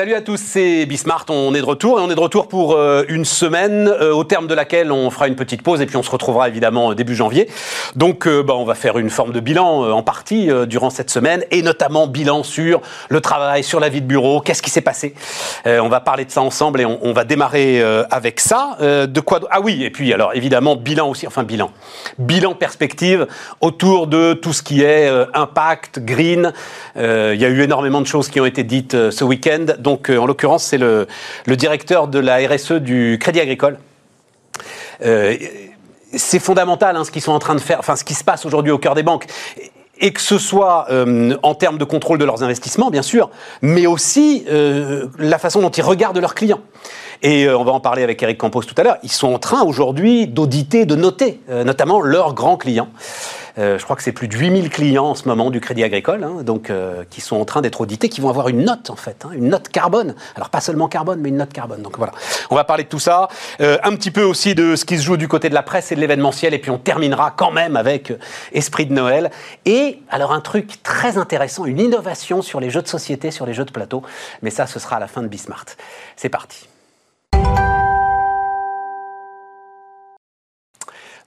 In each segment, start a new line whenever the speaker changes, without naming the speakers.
Salut à tous, c'est Bismart, on est de retour et on est de retour pour euh, une semaine euh, au terme de laquelle on fera une petite pause et puis on se retrouvera évidemment début janvier. Donc euh, bah, on va faire une forme de bilan en partie durant cette semaine et notamment bilan sur le travail, sur la vie de bureau, qu'est-ce qui s'est passé. on va parler de ça ensemble et on, va démarrer avec ça. de quoi Ah oui, et puis alors évidemment bilan aussi, enfin bilan, bilan perspective autour de tout ce qui est impact, green. Il y a eu énormément de choses qui ont été dites ce week-end euh, en l'occurrence, c'est le, directeur de la RSE du Crédit Agricole. Euh, c'est fondamental hein, ce qu'ils sont en train de faire, enfin ce qui se passe aujourd'hui au cœur des banques et que ce soit euh, en termes de contrôle de leurs investissements, bien sûr, mais aussi la façon dont ils regardent leurs clients. Et on va en parler avec Eric Campos tout à l'heure. Ils sont en train aujourd'hui d'auditer, de noter, notamment leurs grands clients. Euh, je crois que c'est plus de 8000 clients en ce moment du Crédit Agricole, hein, donc, euh, qui sont en train d'être audités, qui vont avoir une note en fait, hein, une note carbone. Alors pas seulement carbone, mais une note carbone. Donc voilà, on va parler de tout ça, euh, un petit peu aussi de ce qui se joue du côté de la presse et de l'événementiel, et puis on terminera quand même avec Esprit de Noël. Et alors un truc très intéressant, une innovation sur les jeux de société, sur les jeux de plateau, mais ça ce sera à la fin de Bismart. C'est parti.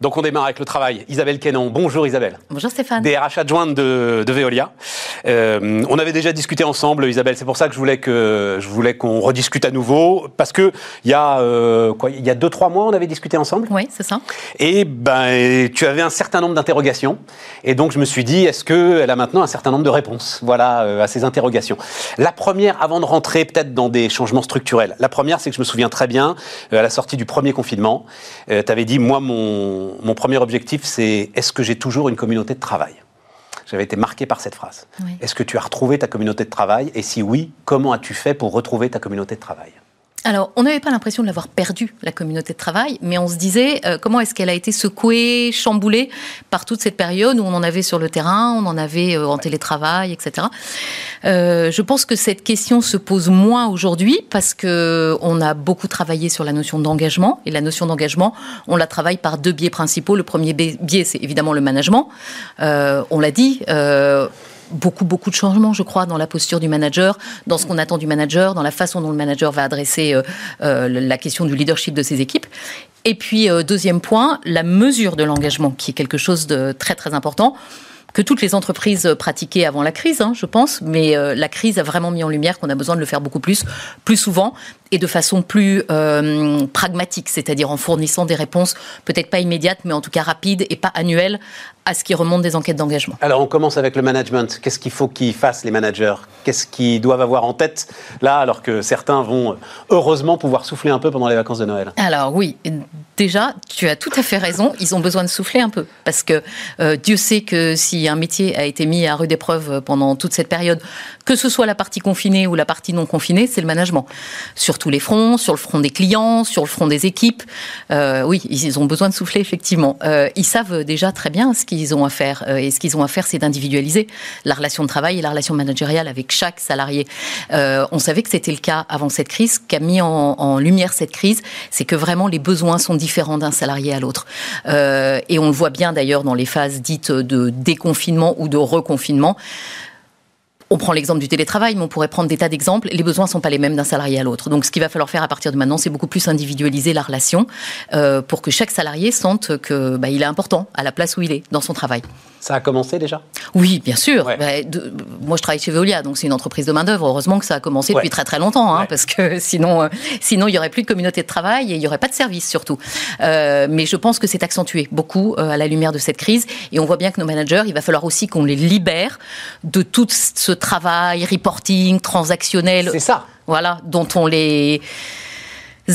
Donc on démarre avec le travail. Isabelle Quenon. Bonjour Isabelle.
Bonjour Stéphane.
DRH adjointe de, de Veolia. Euh, on avait déjà discuté ensemble, Isabelle. C'est pour ça que je voulais que je voulais qu'on rediscute à nouveau parce que il y a euh, quoi Il y a deux trois mois, on avait discuté ensemble.
Oui, c'est ça.
Et ben tu avais un certain nombre d'interrogations et donc je me suis dit est-ce que elle a maintenant un certain nombre de réponses? Voilà euh, à ces interrogations. La première, avant de rentrer peut-être dans des changements structurels, la première c'est que je me souviens très bien à la sortie du premier confinement, tu avais dit moi mon mon, premier objectif, c'est est-ce que j'ai toujours une communauté de travail? J'avais été marqué par cette phrase. Est-ce que tu as retrouvé ta communauté de travail? Et si oui, comment as-tu fait pour retrouver ta communauté de travail?
Alors, on n'avait pas l'impression de l'avoir perdu, la communauté de travail, mais on se disait euh, comment est-ce qu'elle a été secouée, chamboulée par toute cette période où on en avait sur le terrain, on en avait euh, en télétravail, etc. Euh, je pense que cette question se pose moins aujourd'hui parce que on a beaucoup travaillé sur la notion d'engagement et la notion d'engagement, on la travaille par deux biais principaux. Le premier biais, c'est évidemment le management. on l'a dit beaucoup, beaucoup de changements, je crois, dans la posture du manager, dans ce qu'on attend du manager, dans la façon dont le manager va adresser euh, euh, la question du leadership de ses équipes. Et puis, euh, deuxième point, la mesure de l'engagement, qui est quelque chose de très, très important que toutes les entreprises pratiquaient avant la crise, hein, je pense, mais la crise a vraiment mis en lumière qu'on a besoin de le faire beaucoup plus, plus souvent, et de façon plus pragmatique, c'est-à-dire en fournissant des réponses peut-être pas immédiates, mais en tout cas rapides et pas annuelles à ce qui remonte des enquêtes d'engagement.
Alors on commence avec le management. Qu'est-ce qu'il faut qu'ils fassent les managers? Qu'est-ce qu'ils doivent avoir en tête là alors que certains vont heureusement pouvoir souffler un peu pendant les vacances de Noël?
Alors oui, déjà tu as tout à fait raison, ils ont besoin de souffler un peu parce que euh, Dieu sait que si un métier a été mis à rude épreuve pendant toute cette période, que ce soit la partie confinée ou la partie non confinée, c'est le management. Sur tous les fronts, sur le front des clients, sur le front des équipes. Euh, oui, ils ont besoin de souffler effectivement. Euh, ils savent déjà très bien ce qu'ils ont à faire. Euh, et ce qu'ils ont à faire, c'est d'individualiser la relation de travail et la relation managériale avec chaque salarié. Euh, on savait que c'était le cas avant cette crise. Qu'a mis en, en, lumière cette crise, c'est que vraiment les besoins sont différents d'un salarié à l'autre. Euh, et on le voit bien d'ailleurs dans les phases dites de déconfinement ou de reconfinement. On prend l'exemple du télétravail, mais on pourrait prendre des tas d'exemples. Les besoins ne sont pas les mêmes d'un salarié à l'autre. Donc, ce qu'il va falloir faire à partir de maintenant, c'est beaucoup plus individualiser la relation euh, pour que chaque salarié sente que bah, il est important à la place où il est dans son travail.
Ça a commencé déjà?
Oui, bien sûr. Bah, moi, je travaille chez Veolia, donc c'est une entreprise de main-d'œuvre. Heureusement que ça a commencé depuis très très longtemps, hein, parce que sinon, euh, sinon, il n'y aurait plus de communauté de travail et il n'y aurait pas de service surtout. Euh, mais je pense que c'est accentué beaucoup à la lumière de cette crise. Et on voit bien que nos managers, il va falloir aussi qu'on les libère de tout ce travail, reporting, transactionnel.
C'est ça.
Voilà, dont on les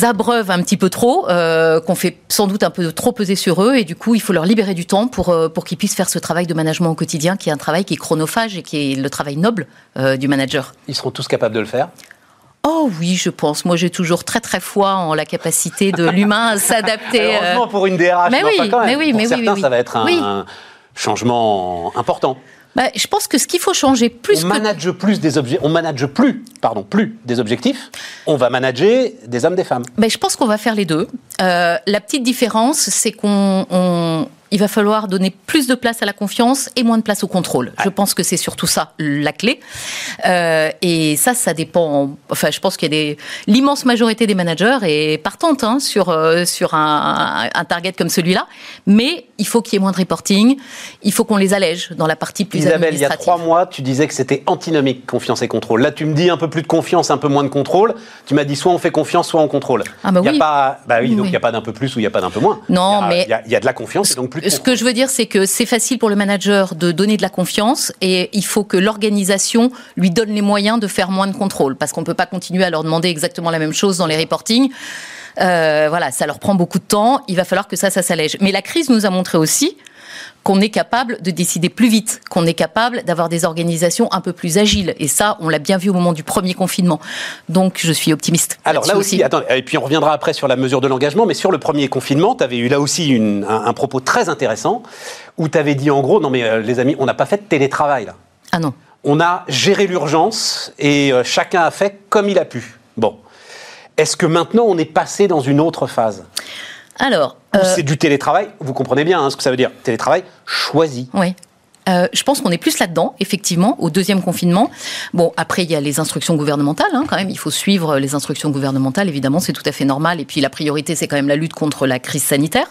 abreuve un petit peu trop, euh, qu'on fait sans doute un peu trop peser sur eux, et du coup, il faut leur libérer du temps pour, euh, pour qu'ils puissent faire ce travail de management au quotidien, qui est un travail qui est chronophage et qui est le travail noble euh, du manager.
Ils seront tous capables de le faire?
Oh oui, je pense. Moi, j'ai toujours très très foi en la capacité de l'humain à s'adapter.
Heureusement pour une DRH,
mais, oui, mais oui,
pour
mais
certains,
oui,
ça va être un changement important.
Bah, je pense que ce qu'il faut changer plus
on manage plus des objets, on manage plus, pardon, plus des objectifs. On va manager des hommes, des femmes.
Bah, je pense qu'on va faire les deux. Euh, la petite différence, c'est qu'on il va falloir donner plus de place à la confiance et moins de place au contrôle. Je pense que c'est surtout ça la clé. Euh, et ça, ça dépend. Enfin, je pense qu'il y a des l'immense majorité des managers est partante hein, sur euh, sur un, un, target comme celui-là. Mais il faut qu'il y ait moins de reporting. Il faut qu'on les allège dans la partie plus
Isabelle, il y a trois mois, tu disais que c'était antinomique confiance et contrôle. Là, tu me dis un peu plus de confiance, un peu moins de contrôle. Tu m'as dit soit on fait confiance, soit on contrôle.
Ah bah
il y
oui.
A pas, bah oui, donc il n'y a pas d'un peu plus ou il n'y a pas d'un peu moins.
Non,
il a,
mais
il y, a, il y a de la confiance et donc plus
Ce que je veux dire, c'est que c'est facile pour le manager de donner de la confiance et il faut que l'organisation lui donne les moyens de faire moins de contrôle parce qu'on ne peut pas continuer à leur demander exactement la même chose dans les reportings. Euh, voilà, ça leur prend beaucoup de temps. Il va falloir que ça, ça s'allège. Mais la crise nous a montré aussi qu'on est capable de décider plus vite, qu'on est capable d'avoir des organisations un peu plus agiles. Et ça, on l'a bien vu au moment du premier confinement. Donc, je suis optimiste.
Alors là aussi, attends, et puis on reviendra après sur la mesure de l'engagement, mais sur le premier confinement, tu avais eu là aussi une, un, un, propos très intéressant où tu avais dit en gros, non mais euh, les amis, on n'a pas fait de télétravail là.
Ah non.
On a géré l'urgence et euh, chacun a fait comme il a pu. Bon. Est-ce que maintenant on est passé dans une autre phase?
Alors,
euh, c'est du télétravail, vous comprenez bien hein, ce que ça veut dire, télétravail choisi.
Oui. Euh, je pense qu'on est plus là-dedans, effectivement, au deuxième confinement. Bon, après, il y a les instructions gouvernementales, hein, quand même. Il faut suivre les instructions gouvernementales, évidemment, c'est tout à fait normal. Et puis, la priorité, c'est quand même la lutte contre la crise sanitaire.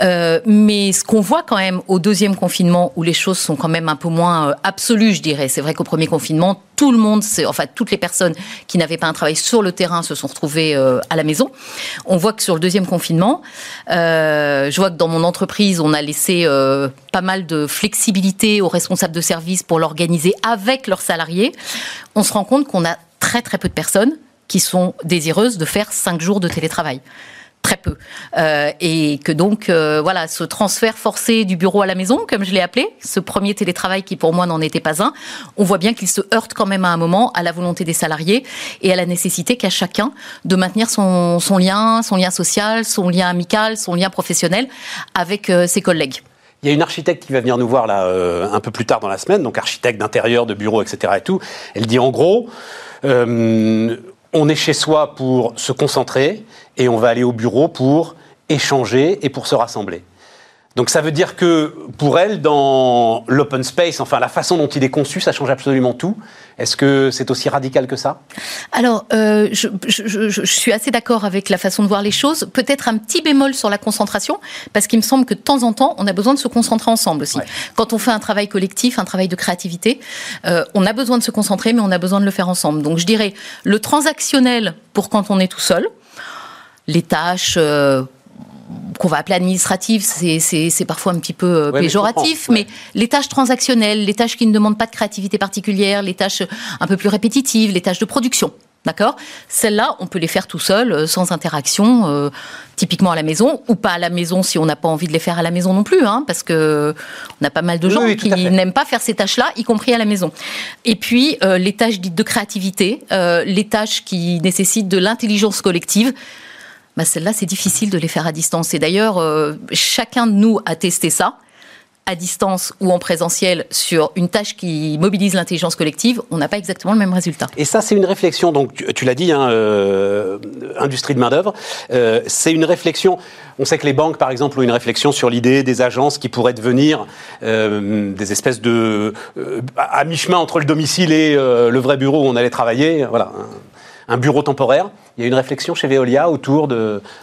Euh, mais ce qu'on voit quand même au deuxième confinement, où les choses sont quand même un peu moins euh, absolues, je dirais. C'est vrai qu'au premier confinement, tout le monde, enfin, toutes les personnes qui n'avaient pas un travail sur le terrain se sont retrouvées à la maison. On voit que sur le deuxième confinement, je vois que dans mon entreprise, on a laissé pas mal de flexibilité aux responsables de service pour l'organiser avec leurs salariés. On se rend compte qu'on a très très peu de personnes qui sont désireuses de faire cinq jours de télétravail très peu. Euh, et que donc, euh, voilà, ce transfert forcé du bureau à la maison, comme je l'ai appelé, ce premier télétravail qui pour moi n'en était pas un, on voit bien qu'il se heurte quand même à un moment à la volonté des salariés et à la nécessité qu'a chacun de maintenir son, lien, son lien social, son lien amical, son lien professionnel avec euh, ses collègues.
Il y a une architecte qui va venir nous voir là euh, un peu plus tard dans la semaine, donc architecte d'intérieur, de bureau, etc. et tout. Elle dit en gros, euh, on est chez soi pour se concentrer et on va aller au bureau pour échanger et pour se rassembler. Donc ça veut dire que pour elle, dans l'open space, enfin la façon dont il est conçu, ça change absolument tout. Est-ce que c'est aussi radical que ça?
Alors, euh, je, je, je, je, suis assez d'accord avec la façon de voir les choses. Peut-être un petit bémol sur la concentration, parce qu'il me semble que de temps en temps, on a besoin de se concentrer ensemble aussi. Ouais. Quand on fait un travail collectif, un travail de créativité, euh, on a besoin de se concentrer, mais on a besoin de le faire ensemble. Donc je dirais le transactionnel pour quand on est tout seul, les tâches... Euh, qu'on va appeler administrative, c'est parfois un petit peu euh, ouais, péjoratif, mais, ouais. mais, les tâches transactionnelles, les tâches qui ne demandent pas de créativité particulière, les tâches un peu plus répétitives, les tâches de production. D'accord? Celles-là, on peut les faire tout seul, euh, sans interaction, euh, typiquement à la maison, ou pas à la maison si on n'a pas envie de les faire à la maison non plus, hein, parce que on a pas mal de gens
oui,
qui n'aiment pas faire ces tâches-là, y compris à la maison. Et puis, euh, les tâches dites de créativité, euh, les tâches qui nécessitent de l'intelligence collective, bah celles-là, c'est difficile de les faire à distance. Et d'ailleurs, euh, chacun de nous a testé ça à distance ou en présentiel sur une tâche qui mobilise l'intelligence collective, on n'a pas exactement le même résultat.
Et ça, c'est une réflexion, donc tu, l'as dit, hein, euh, industrie de main-d'œuvre, euh, c'est une réflexion. On sait que les banques, par exemple, ont une réflexion sur l'idée des agences qui pourraient devenir des espèces de. à mi-chemin entre le domicile et le vrai bureau où on allait travailler. Voilà. Un bureau temporaire. Il y a une réflexion chez Veolia autour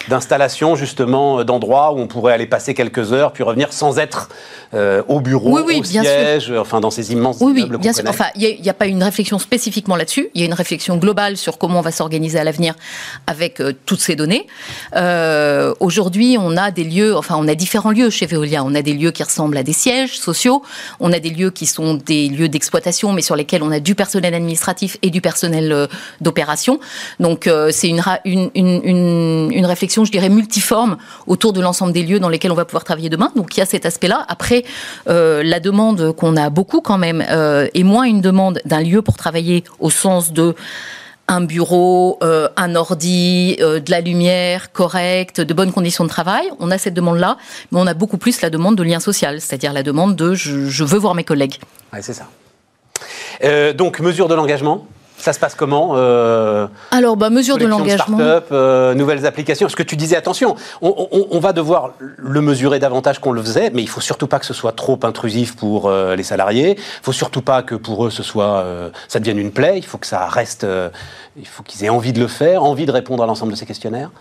d'installation justement d'endroits où on pourrait aller passer quelques heures puis revenir sans être euh, au bureau,
oui, oui,
au siège,
sûr.
enfin dans ces immenses
oui, oui, bien sûr. Enfin, il n'y a, a, pas une réflexion spécifiquement là-dessus. Il y a une réflexion globale sur comment on va s'organiser à l'avenir avec euh, toutes ces données. Euh, Aujourd'hui, on a des lieux, enfin, on a différents lieux chez Veolia. On a des lieux qui ressemblent à des sièges sociaux. On a des lieux qui sont des lieux d'exploitation, mais sur lesquels on a du personnel administratif et du personnel d'opération. Donc, c'est une, réflexion, je dirais, multiforme autour de l'ensemble des lieux dans lesquels on va pouvoir travailler demain. Donc, il y a cet aspect-là. Après, euh, la demande qu'on a beaucoup quand même euh, est moins une demande d'un lieu pour travailler au sens de un bureau, euh, un ordi, de la lumière correcte, de bonnes conditions de travail. On a cette demande-là, mais on a beaucoup plus la demande de lien social, c'est-à-dire la demande de je, veux voir mes collègues.
C'est ça. Donc, mesure de l'engagement Ça se passe comment
euh, Alors, bah, mesure de l'engagement.
Euh, nouvelles applications. Ce que tu disais, attention, on, va devoir le mesurer davantage qu'on le faisait, mais il faut surtout pas que ce soit trop intrusif pour euh, les salariés. Il faut surtout pas que pour eux ce soit, ça devienne une plaie. Il faut que ça reste, il faut qu'ils aient envie de le faire, envie de répondre à l'ensemble de ces questionnaires.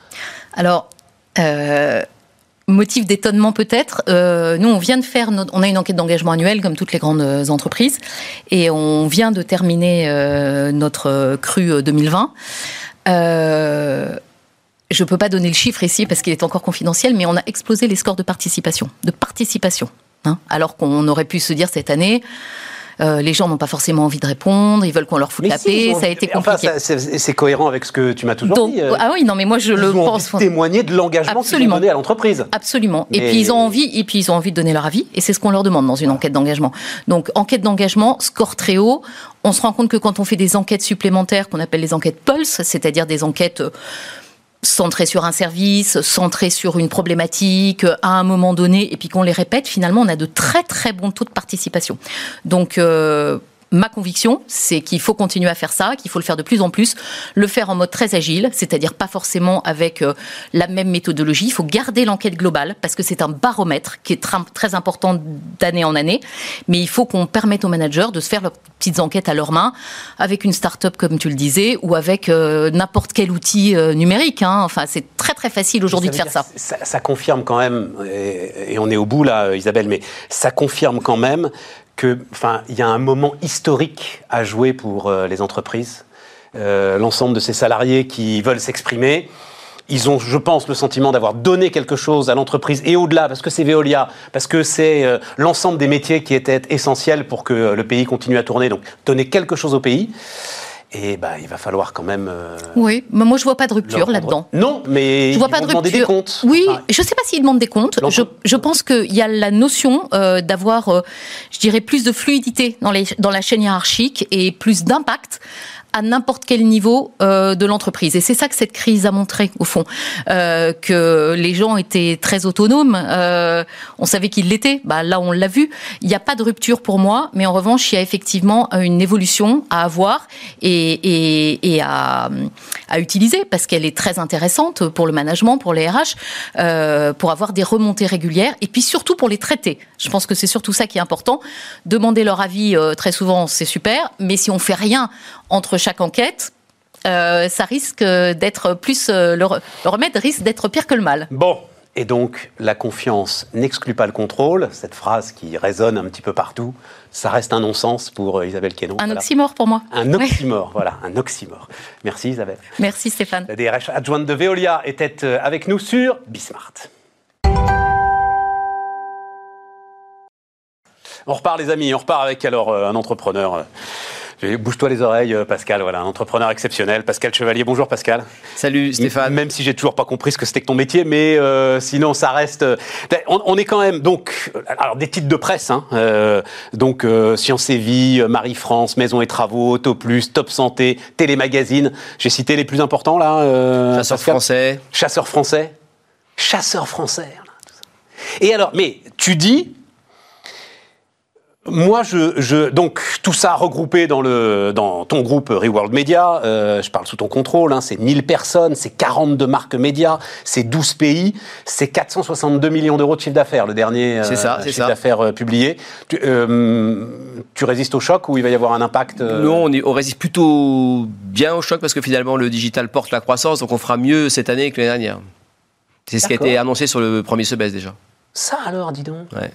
Alors. Motif d'étonnement peut-être. Euh, nous, on vient de faire, on a une enquête d'engagement annuelle comme toutes les grandes euh, entreprises, et on vient de terminer euh, notre cru 2020. je ne peux pas donner le chiffre ici parce qu'il est encore confidentiel, mais on a explosé les scores de participation, de participation. Hein, alors qu'on aurait pu se dire cette année, euh, les gens n'ont pas forcément envie de répondre, ils veulent qu'on leur foute la paix, ça a été compliqué.
Enfin, c'est cohérent avec ce que tu m'as toujours dit. Euh.
Ah oui, non, mais moi je le
ont
pense.
Envie de témoigner de l'engagement qu'ils ont donné à l'entreprise.
Absolument. Et puis ils ont envie, et puis ils ont envie de donner leur avis, et c'est ce qu'on leur demande dans une enquête d'engagement. Donc enquête d'engagement, score très haut. On se rend compte que quand on fait des enquêtes supplémentaires, qu'on appelle les enquêtes pulse, c'est-à-dire des enquêtes euh, centré sur un service, centré sur une problématique à un moment donné, et puis qu'on les répète, finalement, on a de très très bons taux de participation. Donc, euh, ma conviction, c'est qu'il faut continuer à faire ça, qu'il faut le faire de plus en plus, le faire en mode très agile, c'est-à-dire pas forcément avec euh, la même méthodologie. Il faut garder l'enquête globale parce que c'est un baromètre qui est très important d'année en année, mais il faut qu'on permette aux managers de se faire leurs petites enquêtes à leur main avec une start-up comme tu le disais ou avec euh, n'importe quel outil euh, numérique. Hein. Enfin, c'est très très facile aujourd'hui de faire ça.
ça. confirme quand même, et on est au bout là, Isabelle, mais ça confirme quand même que, enfin, il y a un moment historique à jouer pour euh, les entreprises. Euh, l'ensemble de ces salariés qui veulent s'exprimer, ils ont, je pense, le sentiment d'avoir donné quelque chose à l'entreprise et au-delà, parce que c'est Veolia, parce que c'est euh, l'ensemble des métiers qui étaient essentiels pour que le pays continue à tourner. Donc, donner quelque chose au pays. Et bah, il va falloir quand même.
Euh, oui, mais moi je vois pas de rupture là-dedans.
Non, mais je vois pas de rupture. des comptes.
Oui, je sais pas s'ils demandent des comptes. Je, je, pense qu'il y a la notion euh, d'avoir, euh, je dirais, plus de fluidité dans, les, dans la chaîne hiérarchique et plus d'impact n'importe quel niveau euh, de l'entreprise. Et c'est ça que cette crise a montré, au fond, euh, que les gens étaient très autonomes. Euh, on savait qu'ils l'étaient. Bah, là, on l'a vu. Il n'y a pas de rupture pour moi, mais en revanche, il y a effectivement une évolution à avoir et, à, utiliser parce qu'elle est très intéressante pour le management, pour les RH, pour avoir des remontées régulières et puis surtout pour les traiter. Je pense que c'est surtout ça qui est important. Demander leur avis très souvent, c'est super, mais si on fait rien entre chaque enquête, euh, ça risque d'être plus. Euh, le, remède risque d'être pire que le mal.
Bon. Et donc, la confiance n'exclut pas le contrôle. Cette phrase qui résonne un petit peu partout, ça reste un non-sens pour euh, Isabelle Quénon.
Un oxymore pour moi.
Un oxymore, voilà, un oxymore. Merci Isabelle.
Merci Stéphane.
La DRH adjointe de Veolia était avec nous sur Bismart. On repart les amis, on repart avec alors un entrepreneur Bouge-toi les oreilles, euh, Pascal. Voilà, entrepreneur exceptionnel. Pascal Chevalier. Bonjour, Pascal.
Salut, Stéphane.
Même si j'ai toujours pas compris ce que c'était que ton métier, mais euh, sinon, ça reste. Euh, on, est quand même donc. Alors, des titres de presse. Hein, donc, Science et Vie, Marie-France, Maison et Travaux, Auto Plus, Top Santé, Télémagazine. J'ai cité les plus importants là.
Chasseur français.
Chasseur français. Chasseur français. Et alors, mais tu dis moi, je, donc tout ça regroupé dans le dans ton groupe Reworld Media, euh, je parle sous ton contrôle, hein, c'est 1000 personnes, c'est 42 marques médias, c'est 12 pays, c'est 462 millions d'euros de chiffre d'affaires, le dernier
euh, chiffre
d'affaires euh, publié. Tu, tu, résistes au choc ou il va y avoir un impact
Non, on, on, résiste plutôt bien au choc parce que finalement le digital porte la croissance, donc on fera mieux cette année que l'année dernière. C'est ce qui a été annoncé sur le premier semestre déjà.
Ça alors, dis donc.
Ouais.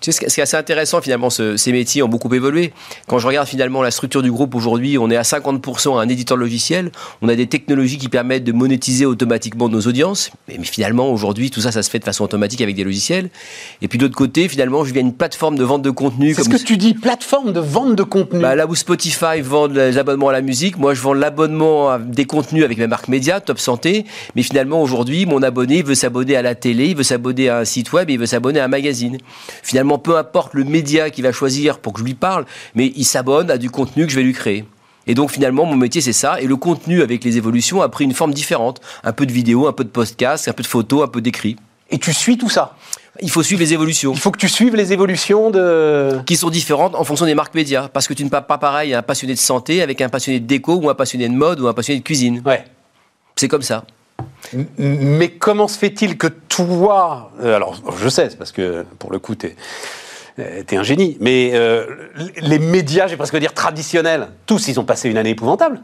Tu sais, ce qui est assez intéressant finalement, ces métiers ont beaucoup évolué. Quand je regarde finalement la structure du groupe aujourd'hui, on est à 50% un éditeur logiciel. On a des technologies qui permettent de monétiser automatiquement nos audiences. Mais, finalement, aujourd'hui, tout ça, ça se fait de façon automatique avec des logiciels. Et puis d'autre côté, finalement, je viens une plateforme de vente de contenu.
C'est ce que tu dis, plateforme de vente de contenu.
Bah, là où Spotify vend les abonnements à la musique, moi je vends l'abonnement à des contenus avec ma marque média, Top Santé. Mais finalement, aujourd'hui, mon abonné veut s'abonner à la télé, il veut s'abonner à un site web, il veut s'abonner à un magazine. Finalement, peu importe le média qu'il va choisir pour que je lui parle, mais il s'abonne à du contenu que je vais lui créer. Et donc finalement, mon métier, c'est ça. Et le contenu, avec les évolutions, a pris une forme différente. Un peu de vidéo, un peu de podcast, un peu de photos, un peu d'écrit.
Et tu suis tout ça?
Il faut suivre les évolutions.
Il faut que tu suives les évolutions de...
Qui sont différentes en fonction des marques médias. Parce que tu ne parles pas pareil à un passionné de santé avec un passionné de déco ou un passionné de mode ou un passionné de cuisine.
Ouais.
C'est comme ça.
Mais comment se fait-il que toi... Euh, alors, je sais, parce que, pour le coup, tu es euh, un génie. Mais euh, les médias, j'ai presque dire traditionnels, tous, ils ont passé une année épouvantable.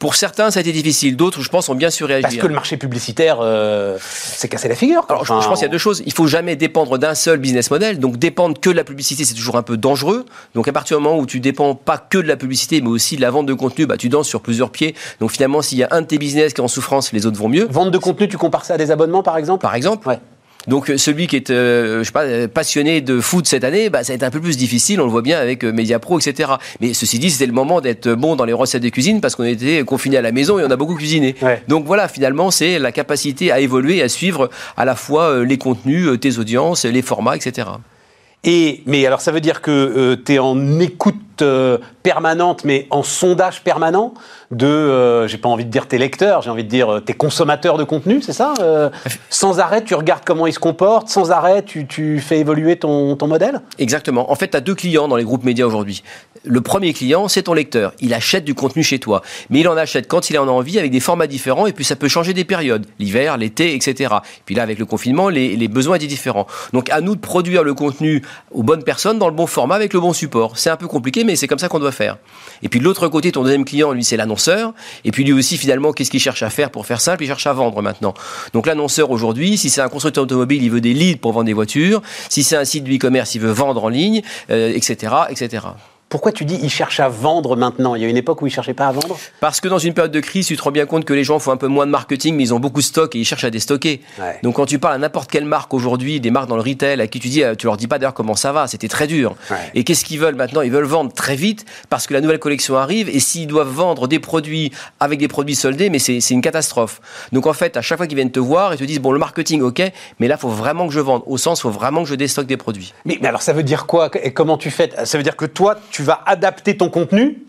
Pour certains, ça a été difficile. D'autres, je pense, ont bien su réagir.
Parce que le marché publicitaire euh, s'est cassé la figure.
Alors, je, pense qu'il y a deux choses. Il faut jamais dépendre d'un seul business model. Donc, dépendre que de la publicité, c'est toujours un peu dangereux. Donc, à partir du moment où tu dépends pas que de la publicité, mais aussi de la vente de contenu, bah, tu danses sur plusieurs pieds. Donc, finalement, s'il y a un de tes business qui est en souffrance, les autres vont mieux.
Vente de contenu, tu compares ça à des abonnements, par exemple?
Par exemple. Ouais. Donc euh, celui qui est, euh, je sais pas, euh, passionné de foot cette année, bah, ça va être un peu plus difficile. On le voit bien avec Mediapro, etc. Mais ceci dit, c'était le moment d'être bon dans les recettes de cuisine parce qu'on était confiné à la maison et on a beaucoup cuisiné. Donc voilà, finalement, c'est la capacité à évoluer, à suivre à la fois les contenus, tes audiences, les formats, etc.
Et mais alors ça veut dire que tu es en écoute permanente, mais en sondage permanent de, euh, j'ai pas envie de dire tes lecteurs, j'ai envie de dire euh, tes consommateurs de contenu, c'est ça euh, Sans arrêt, tu regardes comment ils se comportent, sans arrêt, tu, fais évoluer ton, modèle?
Exactement. En fait, tu as deux clients dans les groupes médias aujourd'hui. Le premier client, c'est ton lecteur. Il achète du contenu chez toi. Mais il en achète quand il en a envie, avec des formats différents, et puis ça peut changer des périodes. L'hiver, l'été, etc. puis là, avec le confinement, les, les besoins étaient différents. Donc à nous de produire le contenu aux bonnes personnes, dans le bon format, avec le bon support. C'est un peu compliqué, mais c'est comme ça qu'on doit faire. Et puis de l'autre côté, ton deuxième client, lui, c'est l'annonceur. Et puis lui aussi, finalement, qu'est-ce qu'il cherche à faire pour faire simple? Il cherche à vendre maintenant. Donc l'annonceur aujourd'hui, si c'est un constructeur automobile, il veut des leads pour vendre des voitures. Si c'est un site de e-commerce, il veut vendre en ligne, etc., euh, etc.
Pourquoi tu dis il cherche à vendre maintenant? Il y a une époque où il cherchait pas à vendre?
Parce que dans une période de crise, tu te rends bien compte que les gens font un peu moins de marketing, mais ils ont beaucoup de stock et ils cherchent à déstocker. Donc quand tu parles à n'importe quelle marque aujourd'hui, des marques dans le retail, à qui tu dis, euh, tu leur dis pas d'ailleurs comment ça va, c'était très dur. Et qu'est-ce qu'ils veulent maintenant? Ils veulent vendre très vite parce que la nouvelle collection arrive et s'ils doivent vendre des produits avec des produits soldés, mais c'est une catastrophe. Donc en fait, à chaque fois qu'ils viennent te voir, ils te disent, bon, le marketing, ok, mais là, faut vraiment que je vende. Au sens, faut vraiment que je déstocke des produits.
Mais, mais alors ça veut dire quoi? Et comment tu fais? Ça veut dire que toi, tu vas adapter ton contenu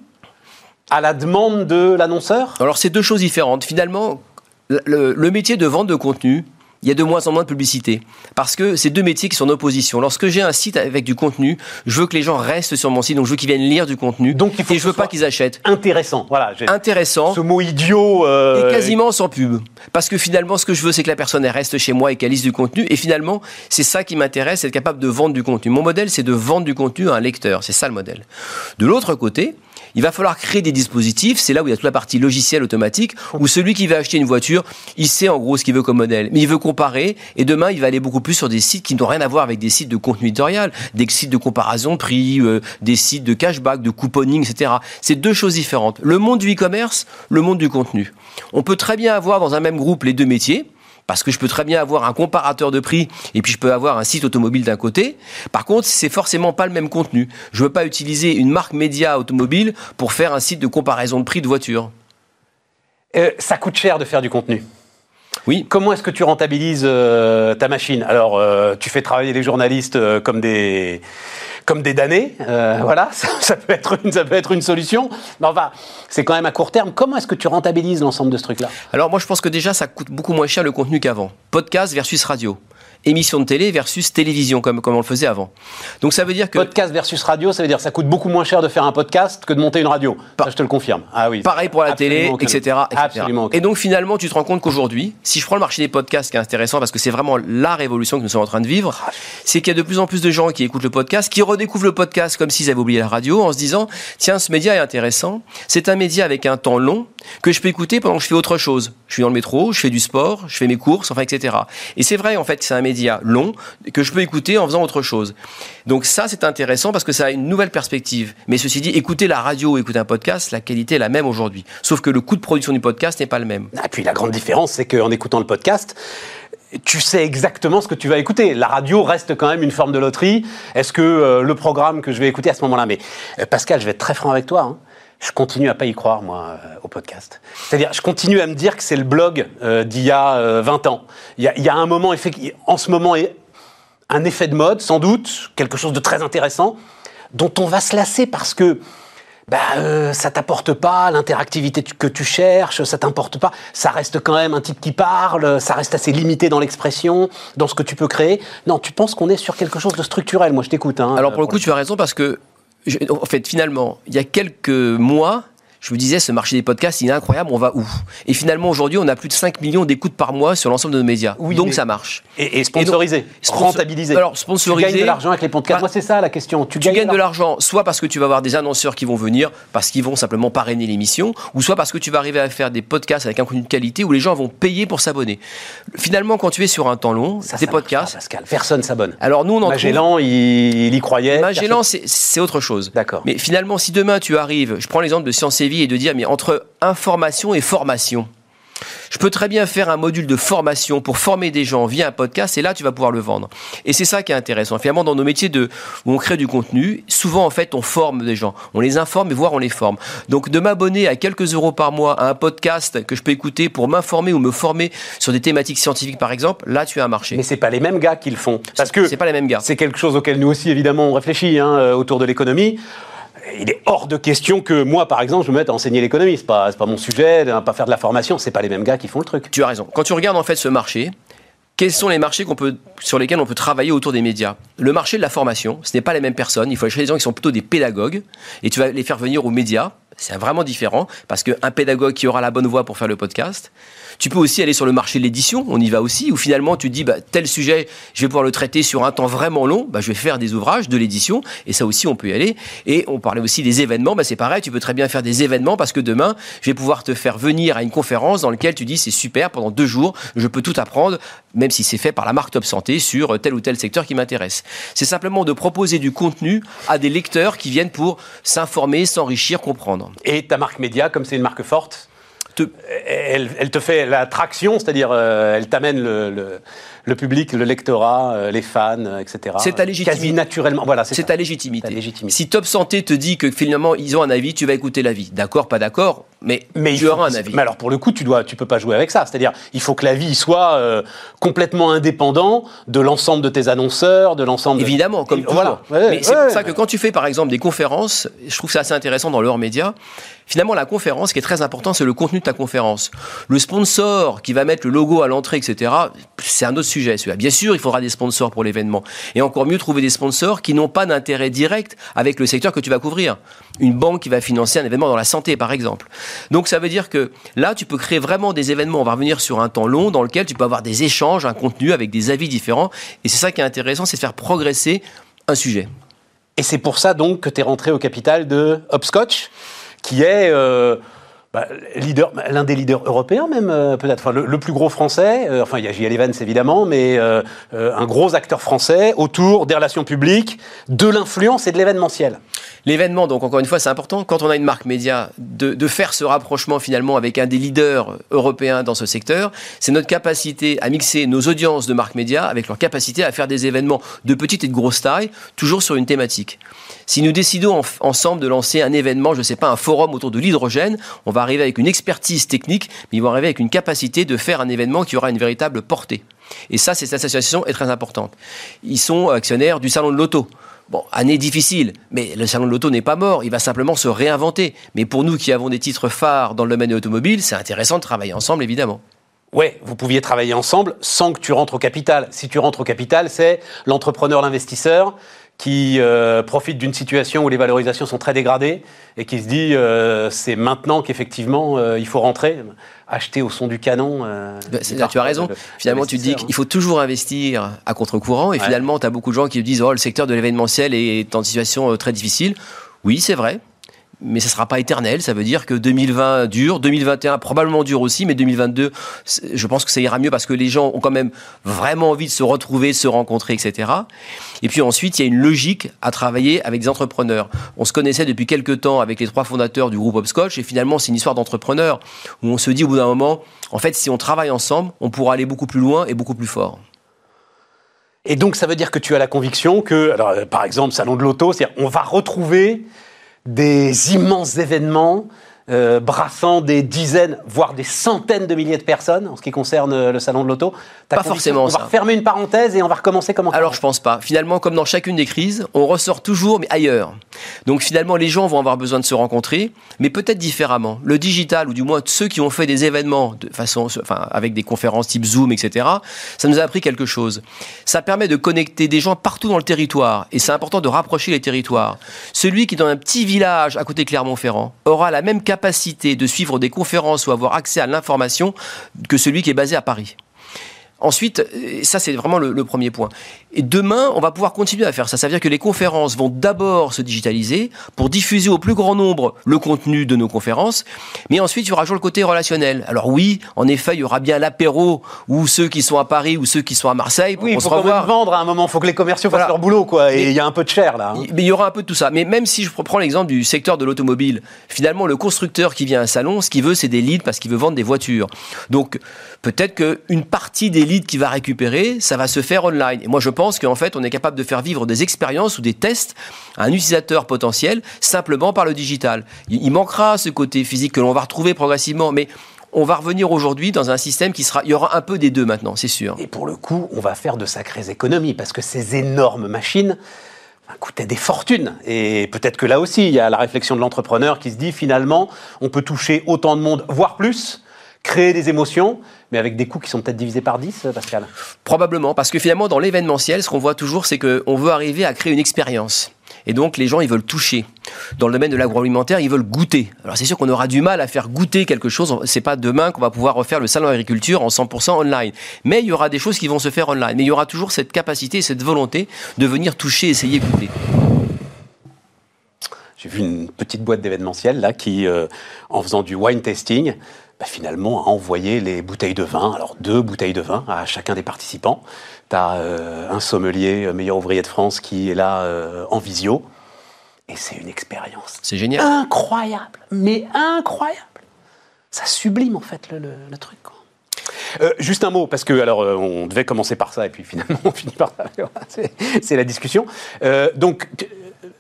à la demande de l'annonceur?
Alors c'est deux choses différentes. Finalement, le, métier de vente de contenu, il y a de moins en moins de publicité. Parce que c'est deux métiers qui sont en opposition. Lorsque j'ai un site avec du contenu, je veux que les gens restent sur mon site, donc je veux qu'ils viennent lire du contenu. Donc il faut et je veux pas qu'ils achètent.
Intéressant, voilà.
Intéressant.
Ce mot idiot.
Euh, et quasiment sans pub. Parce que finalement, ce que je veux, c'est que la personne reste chez moi et qu'elle lise du contenu. Et finalement, c'est ça qui m'intéresse, être capable de vendre du contenu. Mon modèle, c'est de vendre du contenu à un lecteur. C'est ça le modèle. De l'autre côté, il va falloir créer des dispositifs. C'est là où il y a toute la partie logicielle automatique, où celui qui va acheter une voiture, il sait en gros ce qu'il veut comme modèle. Mais il veut comparer. Et demain, il va aller beaucoup plus sur des sites qui n'ont rien à voir avec des sites de contenu éditorial, des sites de comparaison prix, euh, des sites de cashback, de couponing, etc. C'est deux choses différentes. Le monde du e-commerce, le monde du contenu. On peut très bien avoir dans un même groupe les deux métiers. Parce que je peux très bien avoir un comparateur de prix et puis je peux avoir un site automobile d'un côté. Par contre, c'est forcément pas le même contenu. Je veux pas utiliser une marque média automobile pour faire un site de comparaison de prix de voiture.
Euh, ça coûte cher de faire du contenu.
Oui.
Comment est-ce que tu rentabilises euh, ta machine? Alors, euh, tu fais travailler les journalistes comme des comme des damnés. Euh, voilà, ça, peut être une, ça peut être une solution. Mais enfin, c'est quand même à court terme. Comment est-ce que tu rentabilises l'ensemble de ce truc-là?
Alors moi, je pense que déjà, ça coûte beaucoup moins cher le contenu qu'avant. Podcast versus radio émission de télé versus télévision, comme, comme on le faisait avant. Donc ça veut dire que...
Podcast versus radio, ça veut dire que ça coûte beaucoup moins cher de faire un podcast que de monter une radio. ça, je te le confirme. Ah oui.
Pareil pour la télé, etc. Absolument. Et donc finalement, tu te rends compte qu'aujourd'hui, si je prends le marché des podcasts, qui est intéressant parce que c'est vraiment la révolution que nous sommes en train de vivre, c'est qu'il y a de plus en plus de gens qui écoutent le podcast, qui redécouvrent le podcast comme s'ils avaient oublié la radio, en se disant, tiens, ce média est intéressant. C'est un média avec un temps long que je peux écouter pendant que je fais autre chose. Je suis dans le métro, je fais du sport, je fais mes courses, enfin, etc. Et c'est vrai, en fait, que c'est un média long que je peux écouter en faisant autre chose. Donc ça, c'est intéressant parce que ça a une nouvelle perspective. Mais ceci dit, écouter la radio ou écouter un podcast, la qualité est la même aujourd'hui. Sauf que le coût de production du podcast n'est pas le même.
Et ah, puis la grande différence, c'est qu'en écoutant le podcast, tu sais exactement ce que tu vas écouter. La radio reste quand même une forme de loterie. Est-ce que euh, le programme que je vais écouter à ce moment-là Mais euh, Pascal, je vais être très franc avec toi. Hein je continue à pas y croire, moi, euh, au podcast. C'est-à-dire, je continue à me dire que c'est le blog euh, d'il y a 20 euh, ans. Il y a, un moment, en ce moment, un effet de mode, sans doute, quelque chose de très intéressant, dont on va se lasser parce que bah, euh, ça t'apporte pas l'interactivité que tu cherches, ça t'importe pas. Ça reste quand même un type qui parle, ça reste assez limité dans l'expression, dans ce que tu peux créer. Non, tu penses qu'on est sur quelque chose de structurel. Moi, je t'écoute. Hein,
Alors pour le coup, tu as raison parce que, en fait, finalement, il y a quelques mois, je me disais, ce marché des podcasts, il est incroyable, on va où? Et finalement, aujourd'hui, on a plus de 5 millions d'écoutes par mois sur l'ensemble de nos médias. Oui, donc ça marche.
Et, sponsorisé, rentabilisé.
Alors, sponsorisé.
Tu gagnes de l'argent avec les podcasts. Moi, c'est ça la question.
Tu, gagnes, de l'argent, soit parce que tu vas avoir des annonceurs qui vont venir, parce qu'ils vont simplement parrainer l'émission, ou soit parce que tu vas arriver à faire des podcasts avec un contenu de qualité où les gens vont payer pour s'abonner. Finalement, quand tu es sur un temps long, ça, des podcasts.
Pascal, personne s'abonne.
Alors nous, on en
Magellan, il, y croyait.
Magellan, c'est autre chose.
D'accord.
Mais finalement, si demain tu arrives, je prends l'exemple de Science et Vie et de dire, mais entre information et formation. Je peux très bien faire un module de formation pour former des gens via un podcast et là tu vas pouvoir le vendre. Et c'est ça qui est intéressant. Finalement, dans nos métiers de, où on crée du contenu, souvent en fait on forme des gens. On les informe et voire on les forme. Donc de m'abonner à quelques euros par mois à un podcast que je peux écouter pour m'informer ou me former sur des thématiques scientifiques par exemple, là tu as un marché.
Mais c'est pas les mêmes gars qui le font. Parce que
c'est pas les mêmes gars.
C'est quelque chose auquel nous aussi évidemment on réfléchit hein, euh, autour de l'économie il est hors de question que moi, par exemple, je me mette à enseigner l'économie. Ce n'est pas, pas mon sujet, pas faire de la formation. Ce pas les mêmes gars qui font le truc.
Tu as raison. Quand tu regardes en fait ce marché, quels sont les marchés peut, sur lesquels on peut travailler autour des médias? Le marché de la formation, ce n'est pas les mêmes personnes. Il faut aller des gens qui sont plutôt des pédagogues et tu vas les faire venir aux médias. C'est vraiment différent parce qu'un pédagogue qui aura la bonne voix pour faire le podcast, tu peux aussi aller sur le marché de l'édition, on y va aussi, où finalement tu dis, bah, tel sujet, je vais pouvoir le traiter sur un temps vraiment long, bah, je vais faire des ouvrages, de l'édition, et ça aussi on peut y aller. Et on parlait aussi des événements, bah, c'est pareil, tu peux très bien faire des événements parce que demain, je vais pouvoir te faire venir à une conférence dans laquelle tu dis, c'est super, pendant deux jours, je peux tout apprendre, même si c'est fait par la marque Top Santé sur tel ou tel secteur qui m'intéresse. C'est simplement de proposer du contenu à des lecteurs qui viennent pour s'informer, s'enrichir, comprendre.
Et ta marque média, comme c'est une marque forte, elle, te fait l'attraction, c'est-à-dire euh, elle t'amène le, le public, le lectorat, euh, les fans, etc.
C'est ta légitimité.
Quasi naturellement. Voilà,
c'est ta légitimité. Si Top Santé te dit que finalement ils ont un avis, tu vas écouter l'avis. D'accord, pas d'accord, mais, mais tu auras un avis.
Mais alors pour le coup, tu dois, tu peux pas jouer avec ça. C'est-à-dire, il faut que l'avis soit euh, complètement indépendant de l'ensemble de tes annonceurs, de l'ensemble.
Évidemment, comme toujours. Voilà. mais c'est pour ça que quand tu fais par exemple des conférences, je trouve c'est assez intéressant dans leurs médias. Finalement, la conférence, ce qui est très important, c'est le contenu de ta conférence. Le sponsor qui va mettre le logo à l'entrée, etc. C'est un autre sujet. Bien sûr, il faudra des sponsors pour l'événement. Et encore mieux, trouver des sponsors qui n'ont pas d'intérêt direct avec le secteur que tu vas couvrir. Une banque qui va financer un événement dans la santé, par exemple. Donc ça veut dire que là, tu peux créer vraiment des événements. On va revenir sur un temps long dans lequel tu peux avoir des échanges, un contenu avec des avis différents. Et c'est ça qui est intéressant, c'est de faire progresser un sujet.
Et c'est pour ça donc que tu es rentré au capital de Hopscotch, qui est... Euh, bah, leader, l'un des leaders européens même euh, peut-être, enfin, le, plus gros français, euh, enfin il y a J.L. Evans évidemment, mais euh, un gros acteur français autour des relations publiques, de l'influence et de l'événementiel.
L'événement, donc encore une fois, c'est important quand on a une marque média de, de, faire ce rapprochement finalement avec un des leaders européens dans ce secteur. C'est notre capacité à mixer nos audiences de marque média avec leur capacité à faire des événements de petite et de grosse taille, toujours sur une thématique. Si nous décidons ensemble de lancer un événement, je ne sais pas, un forum autour de l'hydrogène, on va arriver avec une expertise technique, mais ils vont arriver avec une capacité de faire un événement qui aura une véritable portée. Et ça, cette association est très importante. Ils sont actionnaires du salon de l'auto. Bon, année difficile, mais le salon de l'auto n'est pas mort, il va simplement se réinventer. Mais pour nous qui avons des titres phares dans le domaine automobile, c'est intéressant de travailler ensemble, évidemment.
Ouais, vous pouviez travailler ensemble sans que tu rentres au capital. Si tu rentres au capital, c'est l'entrepreneur, l'investisseur qui euh, profite d'une situation où les valorisations sont très dégradées et qui se dit euh, c'est maintenant qu'effectivement euh, il faut rentrer, acheter au son du canon.
Bah, tu as raison. finalement, tu te dis qu'il faut toujours investir à contre-courant et finalement, tu as beaucoup de gens qui disent oh, le secteur de l'événementiel est en situation très difficile. Oui, c'est vrai mais ça ne sera pas éternel. Ça veut dire que 2020 dure, 2021 probablement dure aussi, mais 2022, je pense que ça ira mieux parce que les gens ont quand même vraiment envie de se retrouver, se rencontrer, etc. Et puis ensuite, il y a une logique à travailler avec des entrepreneurs. On se connaissait depuis quelques temps avec les trois fondateurs du groupe Hopscotch et finalement, c'est une histoire d'entrepreneurs où on se dit au bout d'un moment, en fait, si on travaille ensemble, on pourra aller beaucoup plus loin et beaucoup plus fort.
Et donc, ça veut dire que tu as la conviction que, euh, par exemple, Salon de l'Auto, c'est-à-dire on va retrouver des immenses événements euh, brassant des dizaines, voire des centaines de milliers de personnes en ce qui concerne euh, le salon de l'auto
Pas forcément.
On va fermer une parenthèse et on va recommencer comment
Alors je pense pas. Finalement, comme dans chacune des crises, on ressort toujours, mais ailleurs. Donc finalement, les gens vont avoir besoin de se rencontrer, mais peut-être différemment. Le digital, ou du moins ceux qui ont fait des événements de façon, enfin, avec des conférences type Zoom, etc., ça nous a appris quelque chose. Ça permet de connecter des gens partout dans le territoire, et c'est important de rapprocher les territoires. Celui qui est dans un petit village à côté de Clermont-Ferrand aura la même capacité de suivre des conférences ou avoir accès à l'information que celui qui est basé à Paris. Ensuite, euh, ça c'est vraiment le, premier point. Et demain, on va pouvoir continuer à faire ça. Ça veut dire que les conférences vont d'abord se digitaliser pour diffuser au plus grand nombre le contenu de nos conférences, mais ensuite il y aura toujours le côté relationnel. Alors oui, en effet, il y aura bien l'apéro où ceux qui sont à Paris ou ceux qui sont à Marseille.
Oui, il faut quand même vendre à un moment. Il faut que les commerciaux fassent leur boulot, quoi. Et il y a un peu de chair là.
Hein. Mais il y aura un peu de tout ça. Mais même si je prends l'exemple du secteur de l'automobile, finalement, le constructeur qui vient à un salon, ce qu'il veut, c'est des leads parce qu'il veut vendre des voitures. Donc peut-être qu'une partie des leads qu'il va récupérer, ça va se faire online. Et moi, je pense qu'en fait, on est capable de faire vivre des expériences ou des tests à un utilisateur potentiel simplement par le digital. Il manquera ce côté physique que l'on va retrouver progressivement, mais on va revenir aujourd'hui dans un système qui sera. Il y aura un peu des deux maintenant, c'est sûr.
Et pour le coup, on va faire de sacrées économies parce que ces énormes machines coûtaient des fortunes. Et peut-être que là aussi, il y a la réflexion de l'entrepreneur qui se dit finalement, on peut toucher autant de monde, voire plus, créer des émotions, mais avec des coûts qui sont peut-être divisés par 10, Pascal?
Probablement, parce que finalement, dans l'événementiel, ce qu'on voit toujours, c'est qu'on veut arriver à créer une expérience. Et donc, les gens, ils veulent toucher. Dans le domaine de l'agroalimentaire, ils veulent goûter. Alors, c'est sûr qu'on aura du mal à faire goûter quelque chose. C'est pas demain qu'on va pouvoir refaire le salon d'agriculture en 100% online. Mais il y aura des choses qui vont se faire online. Mais il y aura toujours cette capacité, cette volonté de venir toucher, essayer, goûter.
J'ai vu une petite boîte d'événementiel là qui, euh, en faisant du wine tasting, bah, finalement, a envoyé les bouteilles de vin, alors deux bouteilles de vin à chacun des participants. Tu as euh, un sommelier, euh, meilleur ouvrier de France, qui est là euh, en visio. Et c'est une expérience.
C'est génial.
Incroyable, mais incroyable. Ça sublime en fait le, truc. juste un mot, parce que alors on devait commencer par ça et puis finalement on finit par ça. c'est la discussion. donc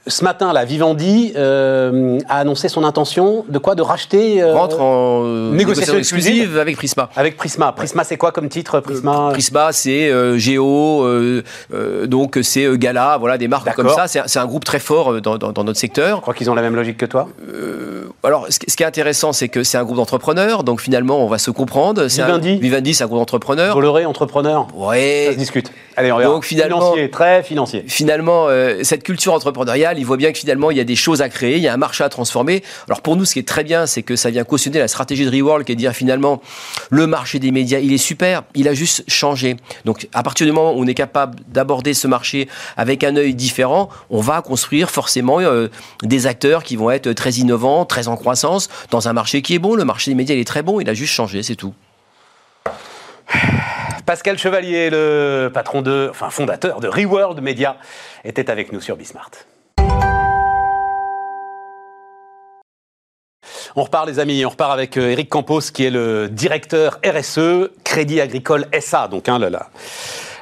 ce matin, la Vivendi euh, a annoncé son intention de quoi De racheter.
Euh, Rentre en euh, négociation, exclusive avec Prisma.
Avec Prisma. Prisma, c'est quoi comme titre Prisma
Prisma, c'est Géo, donc c'est Gala, voilà des marques comme ça. C'est un groupe très fort dans, notre secteur.
Je crois qu'ils ont la même logique que toi.
alors, ce, qui est intéressant, c'est que c'est un groupe d'entrepreneurs, donc finalement, on va se comprendre.
Vivendi.
Vivendi, c'est un groupe d'entrepreneurs.
Bolloré, entrepreneur.
Ouais.
Ça se discute. Allez, on regarde. Donc finalement, financier, très financier.
Finalement, cette culture entrepreneuriale il voit bien que finalement, il y a des choses à créer, il y a un marché à transformer. Alors pour nous, ce qui est très bien, c'est que ça vient cautionner la stratégie de Reworld, qui est de dire finalement, le marché des médias, il est super, il a juste changé. Donc à partir du moment où on est capable d'aborder ce marché avec un œil différent, on va construire forcément euh, des acteurs qui vont être très innovants, très en croissance, dans un marché qui est bon. Le marché des médias, il est très bon, il a juste changé, c'est tout.
Pascal Chevalier, le patron de, enfin fondateur de Reworld Media, était avec nous sur Bismart. On repart les amis, on repart avec Eric euh, Campos qui est le directeur RSE Crédit Agricole SA, donc hein,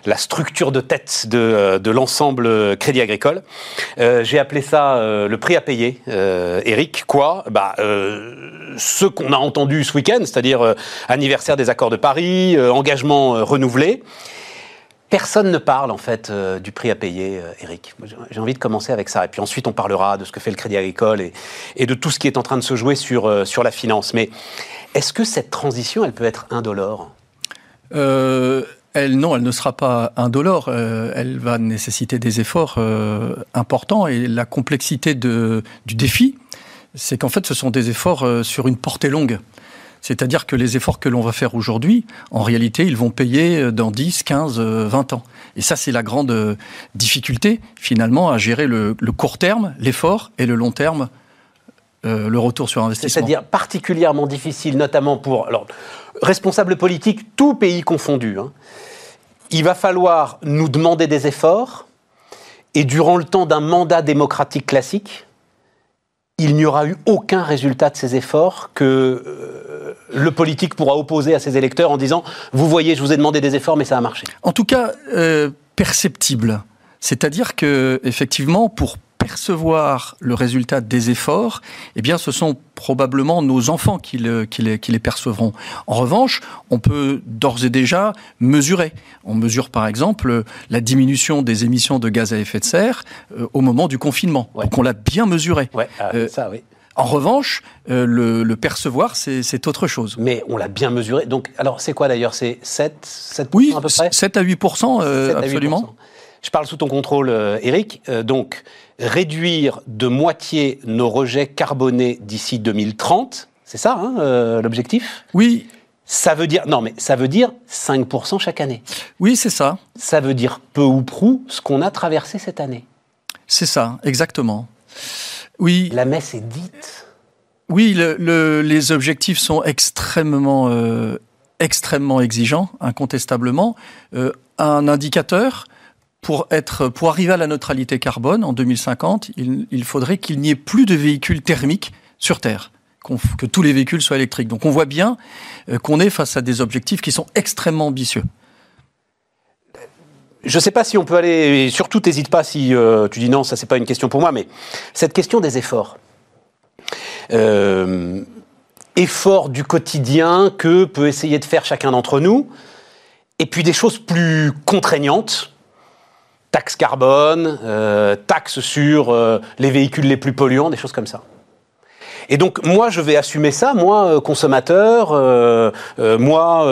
la structure de tête de, euh, l'ensemble euh, Crédit Agricole. J'ai appelé ça le prix à payer, Eric. Quoi? Bah, Ce qu'on a entendu ce week-end, c'est-à-dire anniversaire des accords de Paris, engagement renouvelé. Personne ne parle en fait euh, du prix à payer, euh, Eric. J'ai envie de commencer avec ça. Et puis ensuite, on parlera de ce que fait le Crédit Agricole et, de tout ce qui est en train de se jouer sur, euh, sur la finance. Mais est-ce que cette transition, elle peut être indolore?
Elle, non, elle ne sera pas indolore. elle va nécessiter des efforts importants. Et la complexité du défi, c'est qu'en fait, ce sont des efforts sur une portée longue. C'est-à-dire que les efforts que l'on va faire aujourd'hui, en réalité, ils vont payer dans 10, 15, 20 ans. Et ça, c'est la grande euh, difficulté, finalement, à gérer le, court terme, l'effort, et le long terme, euh, le retour sur investissement.
C'est-à-dire particulièrement difficile, notamment pour responsables politiques, tout pays confondu. Hein. Il va falloir nous demander des efforts, et durant le temps d'un mandat démocratique classique, il n'y aura eu aucun résultat de ces efforts que euh, le politique pourra opposer à ses électeurs en disant Vous voyez, je vous ai demandé des efforts, mais ça a marché.
En tout cas, euh, perceptible. C'est-à-dire que, effectivement, pour percevoir le résultat des efforts, eh bien, ce sont probablement nos enfants qui, les, percevront. En revanche, on peut d'ores et déjà mesurer. On mesure par exemple la diminution des émissions de gaz à effet de serre euh, au moment du confinement. Donc on l'a bien mesuré.
Ouais, ah, euh, ça, oui.
En revanche, euh, le, percevoir, c'est autre chose.
Mais on l'a bien mesuré. Donc, alors, c'est quoi d'ailleurs? C'est 7, 7
oui, à peu près? 7 à 8% absolument.
Je parle sous ton contrôle, Eric. donc, réduire de moitié nos rejets carbonés d'ici 2030, c'est ça hein, l'objectif?
Oui.
Ça veut dire, non mais ça veut dire 5% chaque année.
Oui, c'est ça.
Ça veut dire peu ou prou ce qu'on a traversé cette année.
C'est ça, exactement. Oui.
La messe est dite.
Oui, les objectifs sont extrêmement, euh, extrêmement exigeants, incontestablement. Euh, un indicateur, pour, être, pour arriver à la neutralité carbone en 2050, il, faudrait qu'il n'y ait plus de véhicules thermiques sur Terre que tous les véhicules soient électriques. Donc on voit bien euh, qu'on est face à des objectifs qui sont extrêmement ambitieux.
Je ne sais pas si on peut aller, et surtout n'hésite pas si euh, tu dis non, ça c'est pas une question pour moi, mais cette question des efforts. Euh, efforts du quotidien que peut essayer de faire chacun d'entre nous, et puis des choses plus contraignantes, taxes carbone, euh, taxes sur les véhicules les plus polluants, des choses comme ça. Et donc moi, je vais assumer ça, moi, euh, consommateur, euh, euh, moi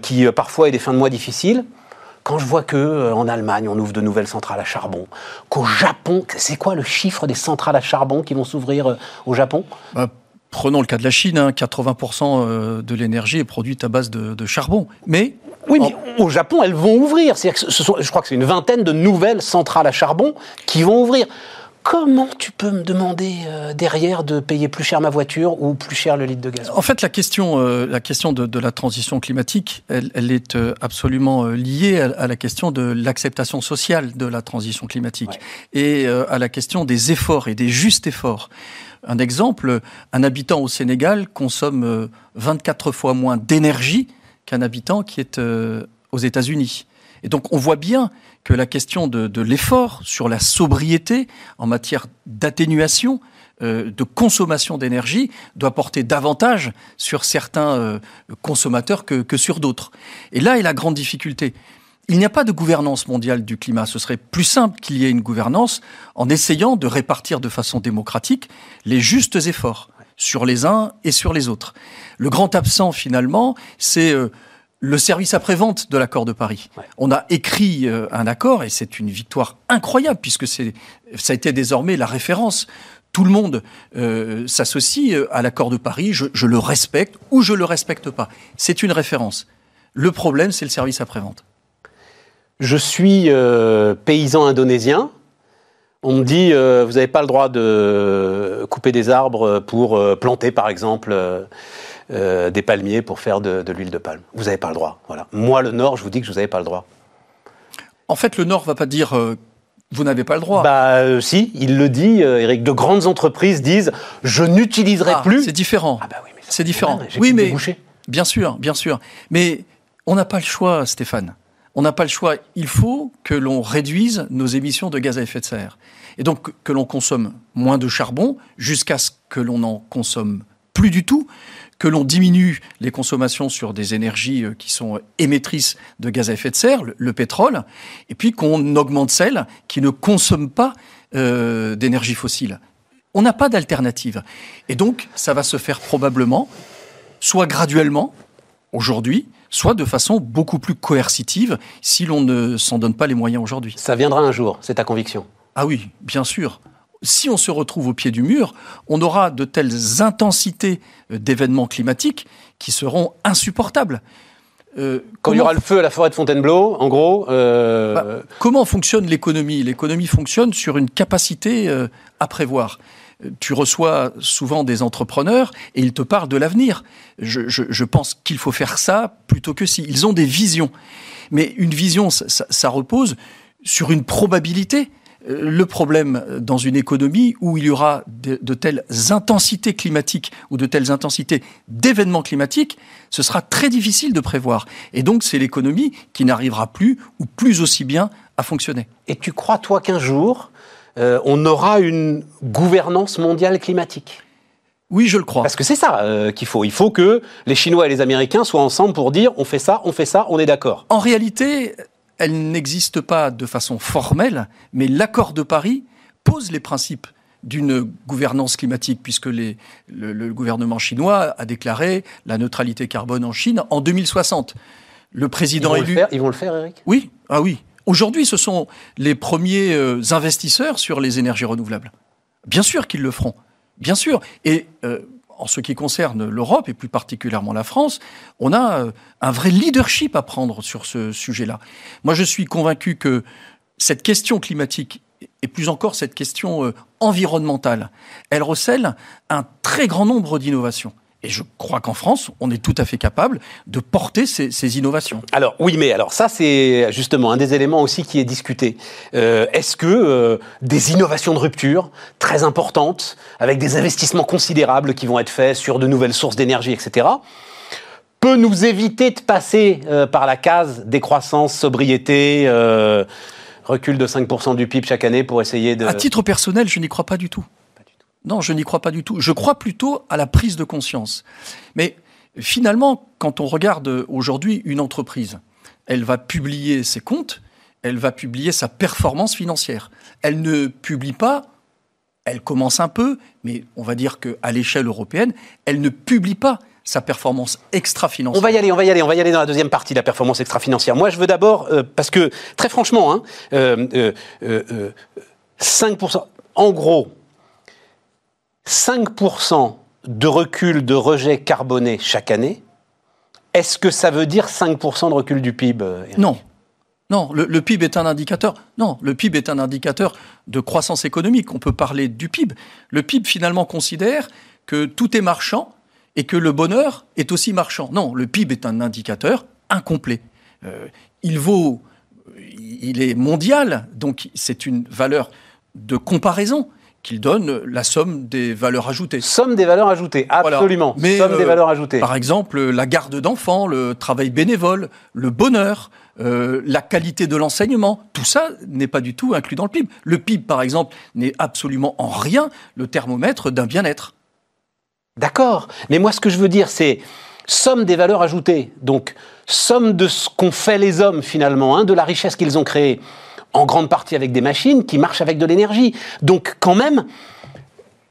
qui parfois ai des fins de mois difficiles. Quand je vois que en Allemagne, on ouvre de nouvelles centrales à charbon, qu'au Japon, c'est quoi le chiffre des centrales à charbon qui vont s'ouvrir au Japon?
Bah, Prenons le cas de la Chine, 80% hein, de l'énergie est produite à base de, charbon. Mais
oui, mais au Japon, elles vont ouvrir. ce sont, je crois que c'est une vingtaine de nouvelles centrales à charbon qui vont ouvrir comment tu peux me demander euh, derrière de payer plus cher ma voiture ou plus cher le litre de gaz?
En fait, la question, euh, la question de, la transition climatique, elle, est euh, absolument liée à, la question de l'acceptation sociale de la transition climatique et à la question des efforts et des justes efforts. Un exemple, un habitant au Sénégal consomme 24 fois moins d'énergie qu'un habitant qui est aux États-Unis. Et donc on voit bien que la question de, l'effort sur la sobriété en matière d'atténuation, euh, de consommation d'énergie doit porter davantage sur certains euh, consommateurs que sur d'autres. Et là est la grande difficulté. Il n'y a pas de gouvernance mondiale du climat. Ce serait plus simple qu'il y ait une gouvernance en essayant de répartir de façon démocratique les justes efforts sur les uns et sur les autres. Le grand absent, finalement, c'est euh, le service après-vente de l'accord de Paris. On a écrit euh, un accord et c'est une victoire incroyable puisque c'est, ça a été désormais la référence. Tout le monde euh, s'associe à l'accord de Paris, je, le respecte ou je le respecte pas. C'est une référence. Le problème, c'est le service après-vente.
Je suis paysan indonésien. On me dit, vous n'avez pas le droit de couper des arbres pour planter, par exemple euh, des palmiers pour faire de, l'huile de palme. Vous n'avez pas le droit. Voilà. Moi, le Nord, je vous dis que vous n'avez pas le droit.
En fait, le Nord va pas dire euh, vous n'avez pas le droit.
Bah euh, si, il le dit, Eric. De grandes entreprises disent je n'utiliserai
ah,
plus.
C'est différent. Ah bah oui, c'est différent. oui, mais bien sûr, bien sûr. Mais on n'a pas le choix, Stéphane. On n'a pas le choix. Il faut que l'on réduise nos émissions de gaz à effet de serre. Et donc que l'on consomme moins de charbon jusqu'à ce que l'on en consomme plus du tout, que l'on diminue les consommations sur des énergies euh, qui sont émettrices de gaz à effet de serre, le, pétrole, et puis qu'on augmente celles qui ne consomment pas euh, d'énergie fossile. On n'a pas d'alternative. Et donc, ça va se faire probablement, soit graduellement, aujourd'hui, soit de façon beaucoup plus coercitive, si l'on ne s'en donne pas les moyens aujourd'hui.
Ça viendra un jour, c'est ta conviction
Ah oui, bien sûr si on se retrouve au pied du mur, on aura de telles intensités d'événements climatiques qui seront insupportables.
Euh, Quand il y aura le feu à la forêt de Fontainebleau, en gros. Euh...
Bah, comment fonctionne l'économie? L'économie fonctionne sur une capacité euh, à prévoir. Tu reçois souvent des entrepreneurs et ils te parlent de l'avenir. Je, pense qu'il faut faire ça plutôt que si. Ils ont des visions. Mais une vision, ça, repose sur une probabilité le problème dans une économie où il y aura de, telles intensités climatiques ou de telles intensités d'événements climatiques, ce sera très difficile de prévoir. Et donc c'est l'économie qui n'arrivera plus ou plus aussi bien à fonctionner.
Et tu crois, toi, qu'un jour, euh, on aura une gouvernance mondiale climatique.
Oui, je le crois.
Parce que c'est ça euh, qu'il faut. Il faut que les Chinois et les Américains soient ensemble pour dire on fait ça, on fait ça, on est d'accord.
En réalité, elle n'existe pas de façon formelle, mais l'accord de Paris pose les principes d'une gouvernance climatique, puisque les, le, le, gouvernement chinois a déclaré la neutralité carbone en Chine en 2060. Le président
ils vont
élu.
Le faire, ils vont le faire, Eric?
Oui, ah oui. Aujourd'hui, ce sont les premiers euh, investisseurs sur les énergies renouvelables. Bien sûr qu'ils le feront. Bien sûr. Et euh, en ce qui concerne l'Europe et plus particulièrement la France, on a euh, un vrai leadership à prendre sur ce sujet-là. Moi, je suis convaincu que cette question climatique et plus encore cette question environnementale, elle recèle un très grand nombre d'innovations. Et je crois qu'en France, on est tout à fait capable de porter ces, ces, innovations.
Alors oui, mais alors ça c'est justement un des éléments aussi qui est discuté. Euh, Est-ce que euh, des innovations de rupture très importantes, avec des investissements considérables qui vont être faits sur de nouvelles sources d'énergie, etc., peut nous éviter de passer euh, par la case décroissance, sobriété recul de 5% du PIB chaque année pour essayer de...
À titre personnel, je n'y crois pas du tout. Non, je n'y crois pas du tout. Je crois plutôt à la prise de conscience. Mais finalement, quand on regarde aujourd'hui une entreprise, elle va publier ses comptes, elle va publier sa performance financière. Elle ne publie pas, elle commence un peu, mais on va dire qu'à l'échelle européenne, elle ne publie pas sa performance extra-financière.
On va y aller, on va y aller, on va y aller dans la deuxième partie de la performance extra-financière. Moi, je veux d'abord, euh, parce que très franchement, hein, euh, euh, 5%, en gros, 5% de recul de rejet carboné chaque année, est-ce que ça veut dire 5% de recul du PIB
Non. Non, le, le, PIB est un indicateur. Non, le PIB est un indicateur de croissance économique. On peut parler du PIB. Le PIB finalement considère que tout est marchand et que le bonheur est aussi marchand. Non, le PIB est un indicateur incomplet. Euh, il vaut, il est mondial, donc c'est une valeur de comparaison qu'il donne la somme des valeurs ajoutées.
Somme des valeurs ajoutées, absolument.
Voilà. Mais
somme euh, des valeurs ajoutées.
Par exemple, la garde d'enfants, le travail bénévole, le bonheur, euh, la qualité de l'enseignement, tout ça n'est pas du tout inclus dans le PIB. Le PIB, par exemple, n'est absolument en rien le thermomètre d'un bien-être.
D'accord. Mais moi, ce que je veux dire, c'est somme des valeurs ajoutées. Donc, somme de ce qu'ont fait les hommes, finalement, hein, de la richesse qu'ils ont créée en grande partie avec des machines qui marchent avec de l'énergie. Donc quand même,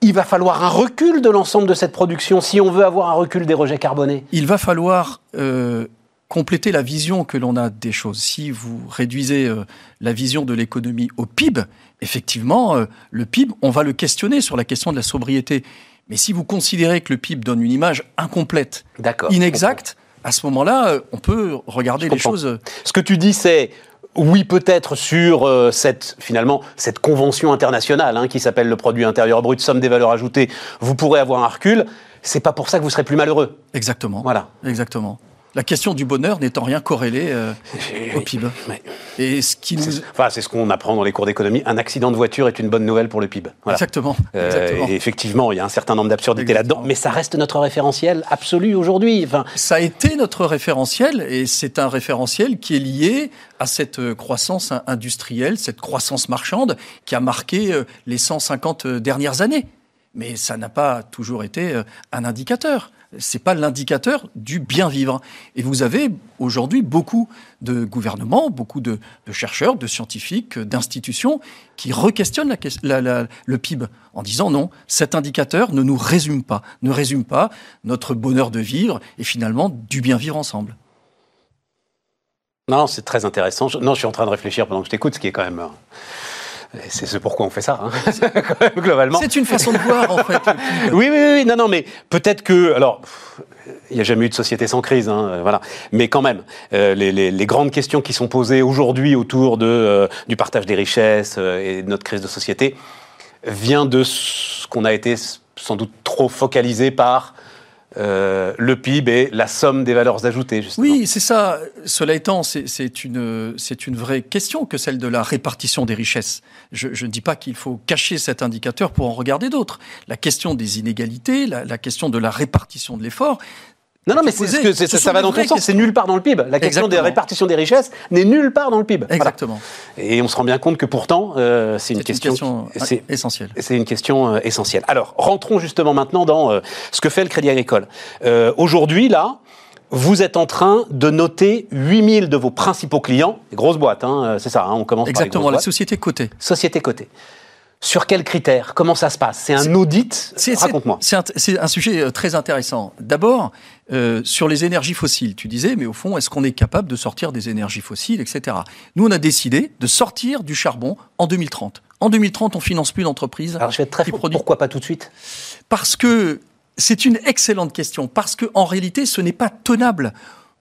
il va falloir un recul de l'ensemble de cette production si on veut avoir un recul des rejets carbonés.
Il va falloir euh, compléter la vision que l'on a des choses. Si vous réduisez euh, la vision de l'économie au PIB, effectivement, euh, le PIB, on va le questionner sur la question de la sobriété. Mais si vous considérez que le PIB donne une image incomplète, inexacte, à ce moment-là, on peut regarder les choses.
Ce que tu dis, c'est oui, peut-être sur euh, cette finalement cette convention internationale hein, qui s'appelle le produit intérieur brut, somme des valeurs ajoutées. Vous pourrez avoir un recul. C'est pas pour ça que vous serez plus malheureux.
Exactement.
Voilà.
Exactement. La question du bonheur n'étant rien corrélée euh, au PIB. Et ce qui nous...
Enfin, c'est ce qu'on apprend dans les cours d'économie. Un accident de voiture est une bonne nouvelle pour le PIB. Voilà.
Exactement.
Euh,
Exactement.
et effectivement, il y a un certain nombre d'absurdités là-dedans, mais ça reste notre référentiel absolu aujourd'hui. Enfin,
ça a été notre référentiel, et c'est un référentiel qui est lié à cette croissance industrielle, cette croissance marchande qui a marqué les 150 dernières années. Mais ça n'a pas toujours été un indicateur c'est pas l'indicateur du bien vivre. Et vous avez aujourd'hui beaucoup de gouvernements, beaucoup de, chercheurs, de scientifiques, d'institutions qui requestionnent la, le PIB en disant non, cet indicateur ne nous résume pas, ne résume pas notre bonheur de vivre et finalement du bien vivre ensemble.
Non, c'est très intéressant. Non, je suis en train de réfléchir pendant que je t'écoute, ce qui est quand même. C'est ce pourquoi on fait ça, hein, globalement.
C'est une façon de voir, en fait.
oui, oui, oui, non, non, mais peut-être que, alors, il n'y a jamais eu de société sans crise, hein, voilà. Mais quand même, euh, les, les, les, grandes questions qui sont posées aujourd'hui autour de, euh, du partage des richesses euh, et de notre crise de société vient de ce qu'on a été sans doute trop focalisé par euh, le PIB et la somme des valeurs ajoutées.
Oui, c'est ça. Cela étant, c'est une, une vraie question que celle de la répartition des richesses. Je, ne dis pas qu'il faut cacher cet indicateur pour en regarder d'autres. La question des inégalités, la question de la répartition de l'effort,
Non, non, mais c'est que
Ce
ça va dans ton sens. C'est nulle part dans le PIB. La question des répartitions des richesses n'est nulle part dans le PIB. Voilà.
Exactement.
Et on se rend bien compte que pourtant, euh, c'est une, question.
question
c'est-
essentielle.
C'est une question euh, essentielle. Alors, rentrons justement maintenant dans euh, ce que fait le Crédit Agricole. Euh, Aujourd'hui, là, vous êtes en train de noter 8000 de vos principaux clients, grosses boîtes, hein, c'est ça, hein, on commence
Exactement,
par les boîtes.
société cotée.
Société cotée. Sur quels critères? Comment ça se passe? C'est un audit? Raconte-moi.
C'est un, sujet très intéressant. D'abord, euh, sur les énergies fossiles, tu disais, mais au fond, est-ce qu'on est capable de sortir des énergies fossiles, etc. Nous, on a décidé de sortir du charbon en 2030. En 2030, on finance plus d'entreprises
Alors, je vais être très
qui.
Pourquoi pas tout de suite?
Parce que c'est une excellente question. Parce que en réalité, ce n'est pas tenable.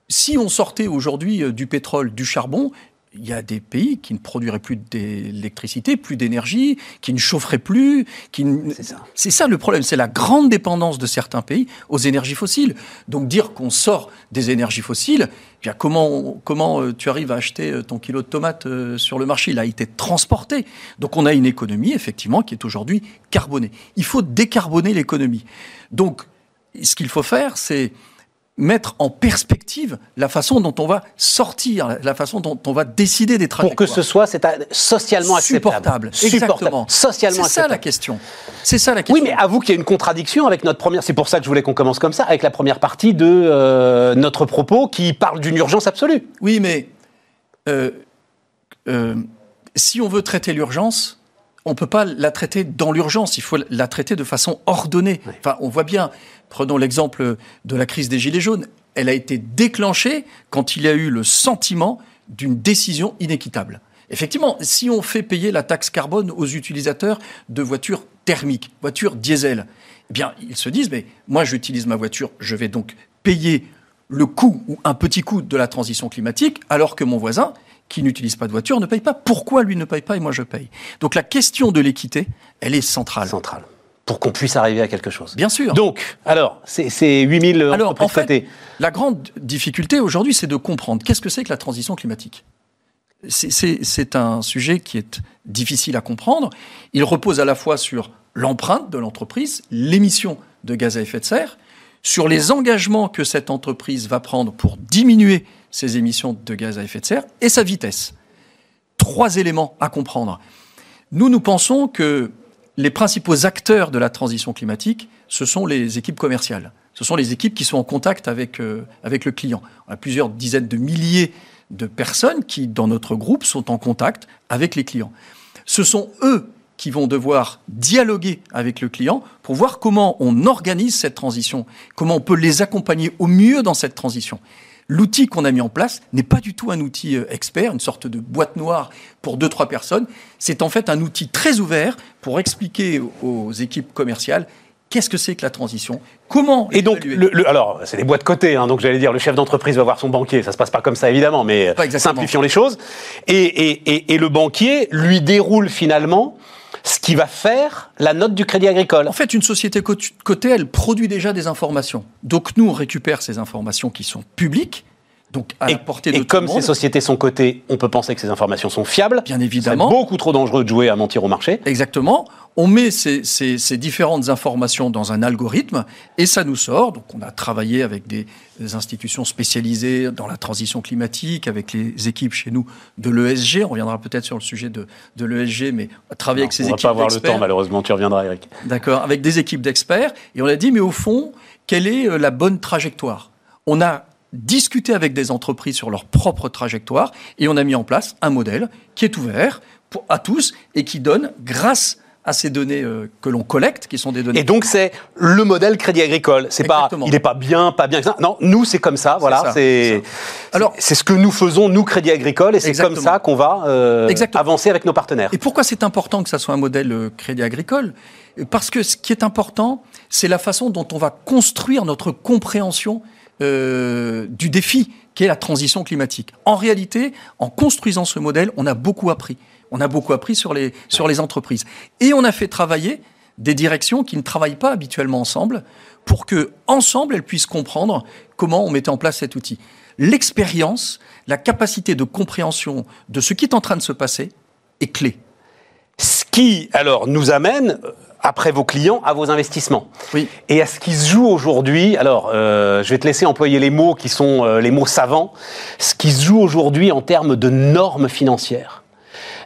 Si on sortait aujourd'hui euh, du pétrole, du charbon, il y a des pays qui ne produiraient plus d'électricité, plus d'énergie, qui ne chaufferaient plus, qui ne-
C'est ça.
C'est ça le problème, c'est la grande dépendance de certains pays aux énergies fossiles. Donc dire qu'on sort des énergies fossiles, eh bien comment comment euh, tu arrives à acheter euh, ton kilo de tomates euh, sur le marché? Il a été transporté. Donc on a une économie effectivement qui est aujourd'hui carbonée. Il faut décarboner l'économie. Donc ce qu'il faut faire, c'est mettre en perspective la façon dont on va sortir, la façon dont on va décider des
Pour
trajectoires.
que ce soit c'est socialement acceptable.
supportable. Exactement.
Socialement
C'est ça la question. C'est ça la question.
Oui, mais avoue qu'il y a une contradiction avec notre première. C'est pour ça que je voulais qu'on commence comme ça, avec la première partie de euh, notre propos qui parle d'une urgence absolue.
Oui, mais euh, euh, si on veut traiter l'urgence, on ne peut pas la traiter dans l'urgence, il faut la traiter de façon ordonnée. Enfin, on voit bien, prenons l'exemple de la crise des Gilets jaunes, elle a été déclenchée quand il y a eu le sentiment d'une décision inéquitable. Effectivement, si on fait payer la taxe carbone aux utilisateurs de voitures thermiques, voitures diesel, eh bien, ils se disent, mais moi, j'utilise ma voiture, je vais donc payer le coût ou un petit coût de la transition climatique, alors que mon voisin, qui n'utilise pas de voiture, ne paye pas. Pourquoi lui ne paye pas et moi je paye? Donc la question de l'équité, elle est centrale.
Centrale. Pour qu'on puisse arriver à quelque chose.
Bien sûr.
Donc, alors, c'est c'est 8000
Alors,
entreprises
en fait, la grande difficulté aujourd'hui, c'est de comprendre qu'est-ce que c'est que la transition climatique. C'est un sujet qui est difficile à comprendre. Il repose à la fois sur l'empreinte de l'entreprise, l'émission de gaz à effet de serre, sur les engagements que cette entreprise va prendre pour diminuer ses émissions de gaz à effet de serre et sa vitesse. Trois éléments à comprendre. Nous, nous pensons que les principaux acteurs de la transition climatique, ce sont les équipes commerciales. Ce sont les équipes qui sont en contact avec, euh, avec le client. On a plusieurs dizaines de milliers de personnes qui, dans notre groupe, sont en contact avec les clients. Ce sont eux qui vont devoir dialoguer avec le client pour voir comment on organise cette transition, comment on peut les accompagner au mieux dans cette transition. L'outil qu'on a mis en place n'est pas du tout un outil euh, expert, une sorte de boîte noire pour deux, trois personnes. C'est en fait un outil très ouvert pour expliquer aux équipes commerciales qu'est-ce que c'est que la transition, comment
Et donc, le, le- alors, c'est des boîtes cotées, hein, donc j'allais dire, le chef d'entreprise va voir son banquier. Ça se passe pas comme ça, évidemment, mais simplifions les choses. Et, et, et, et le banquier lui déroule finalement ce qui va faire la note du crédit agricole.
En fait, une société co- cotée, elle produit déjà des informations. Donc nous, on récupère ces informations qui sont publiques, donc à
Et,
la portée de
et
tout
comme
le
ces sociétés sont cotées, on peut penser que ces informations sont fiables.
Bien
C'est
évidemment.
beaucoup trop dangereux de jouer à mentir au marché.
Exactement. On met ces, ces- ces différentes informations dans un algorithme et ça nous sort. Donc, on a travaillé avec des, des institutions spécialisées dans la transition climatique, avec les équipes chez nous de l'ESG. On reviendra peut-être sur le sujet de, de l'ESG, mais on a travaillé avec ces
on va
équipes
pas avoir le temps, malheureusement, tu reviendras, Eric.
D'accord, avec des équipes d'experts. Et on a dit, mais au fond, quelle est euh, la bonne trajectoire? On a discuté avec des entreprises sur leur propre trajectoire et on a mis en place un modèle qui est ouvert pour, à tous et qui donne, grâce à ces données euh, que l'on collecte, qui sont des données
Et donc c'est le modèle Crédit Agricole. C'est pas, il n'est pas bien, pas bien. Non, nous c'est comme ça. Voilà, c'est.
Alors-
c'est ce que nous faisons nous Crédit Agricole et c'est comme ça qu'on va euh, avancer avec nos partenaires.
Et pourquoi c'est important que ça soit un modèle euh, crédit agricole? Parce que ce qui est important, c'est la façon dont on va construire notre compréhension euh, du défi qu'est la transition climatique. En réalité, en construisant ce modèle, on a beaucoup appris. On a beaucoup appris sur les, entreprises. Et on a fait travailler des directions qui ne travaillent pas habituellement ensemble pour que, ensemble, elles puissent comprendre comment on mettait en place cet outil. L'expérience, la capacité de compréhension de ce qui est en train de se passer est clé.
Ce qui alors nous amène après vos clients à vos investissements.
Oui.
Et à ce qui se joue aujourd'hui, alors euh, je vais te laisser employer les mots qui sont euh, les mots savants, ce qui se joue aujourd'hui en termes de normes financières.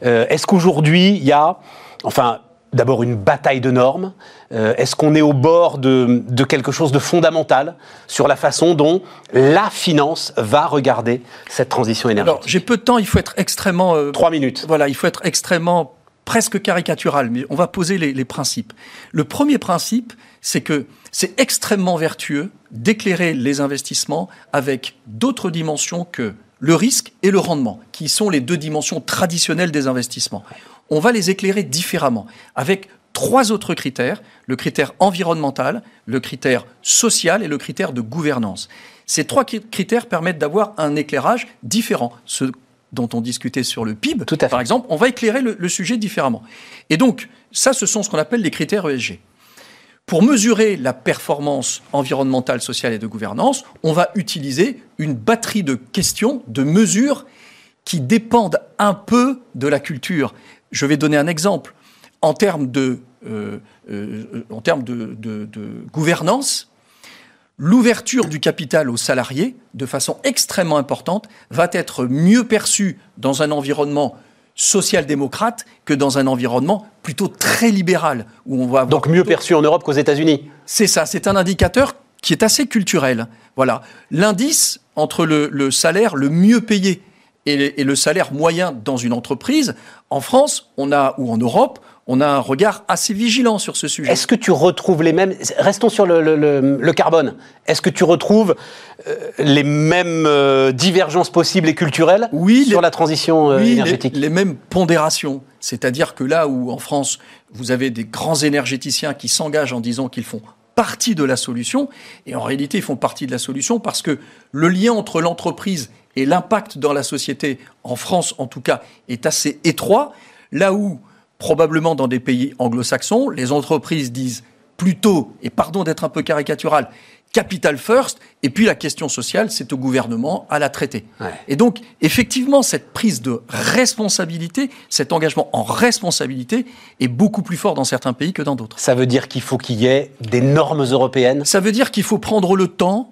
Euh, Est-ce qu'aujourd'hui il y a, enfin, d'abord une bataille de normes Est-ce qu'on est au bord de, de quelque chose de fondamental sur la façon dont la finance va regarder cette transition
Alors,
énergétique?
j'ai peu de temps, il faut être extrêmement.
Trois minutes.
Voilà, il faut être extrêmement presque caricatural, mais on va poser les, principes. Le premier principe, c'est que c'est extrêmement vertueux d'éclairer les investissements avec d'autres dimensions que le risque et le rendement, qui sont les deux dimensions traditionnelles des investissements. On va les éclairer différemment, avec trois autres critères, le critère environnemental, le critère social et le critère de gouvernance. Ces trois cri- critères permettent d'avoir un éclairage différent. Dont on discutait sur le PIB,
Tout
par exemple, on va éclairer le, le sujet différemment. Et donc, ça, ce sont ce qu'on appelle les critères ESG. Pour mesurer la performance environnementale, sociale et de gouvernance, on va utiliser une batterie de questions, de mesures qui dépendent un peu de la culture. Je vais donner un exemple. En termes de, euh, euh, en termes de, de- de gouvernance, l'ouverture du capital aux salariés, de façon extrêmement importante, va être mieux perçue dans un environnement social-démocrate que dans un environnement plutôt très libéral, où on va avoir
Donc mieux
plutôt-
perçu en Europe qu'aux États-Unis.
c'est ça, c'est un indicateur qui est assez culturel. Voilà. L'indice entre le, le salaire le mieux payé et, et le salaire moyen dans une entreprise, en France, on a, ou en Europe, on a un regard assez vigilant sur ce sujet.
Est-ce que tu retrouves les mêmes. Restons sur le, le- le- le carbone. Est-ce que tu retrouves euh, les mêmes euh, divergences possibles et culturelles
Oui,
sur
les-
la transition euh,
Oui, les-
énergétique
Les, mêmes pondérations. C'est-à-dire que là où en France, vous avez des grands énergéticiens qui s'engagent en disant qu'ils font partie de la solution, et en réalité ils font partie de la solution parce que le lien entre l'entreprise et l'impact dans la société, en France en tout cas, est assez étroit, là où probablement dans des pays anglo-saxons, les entreprises disent plutôt, et pardon d'être un peu caricatural, capital first, et puis la question sociale, c'est au gouvernement à la traiter.
Ouais.
Et donc, effectivement, cette prise de responsabilité, cet engagement en responsabilité est beaucoup plus fort dans certains pays que dans d'autres.
Ça veut dire qu'il faut qu'il y ait des normes européennes?
Ça veut dire qu'il faut prendre le temps,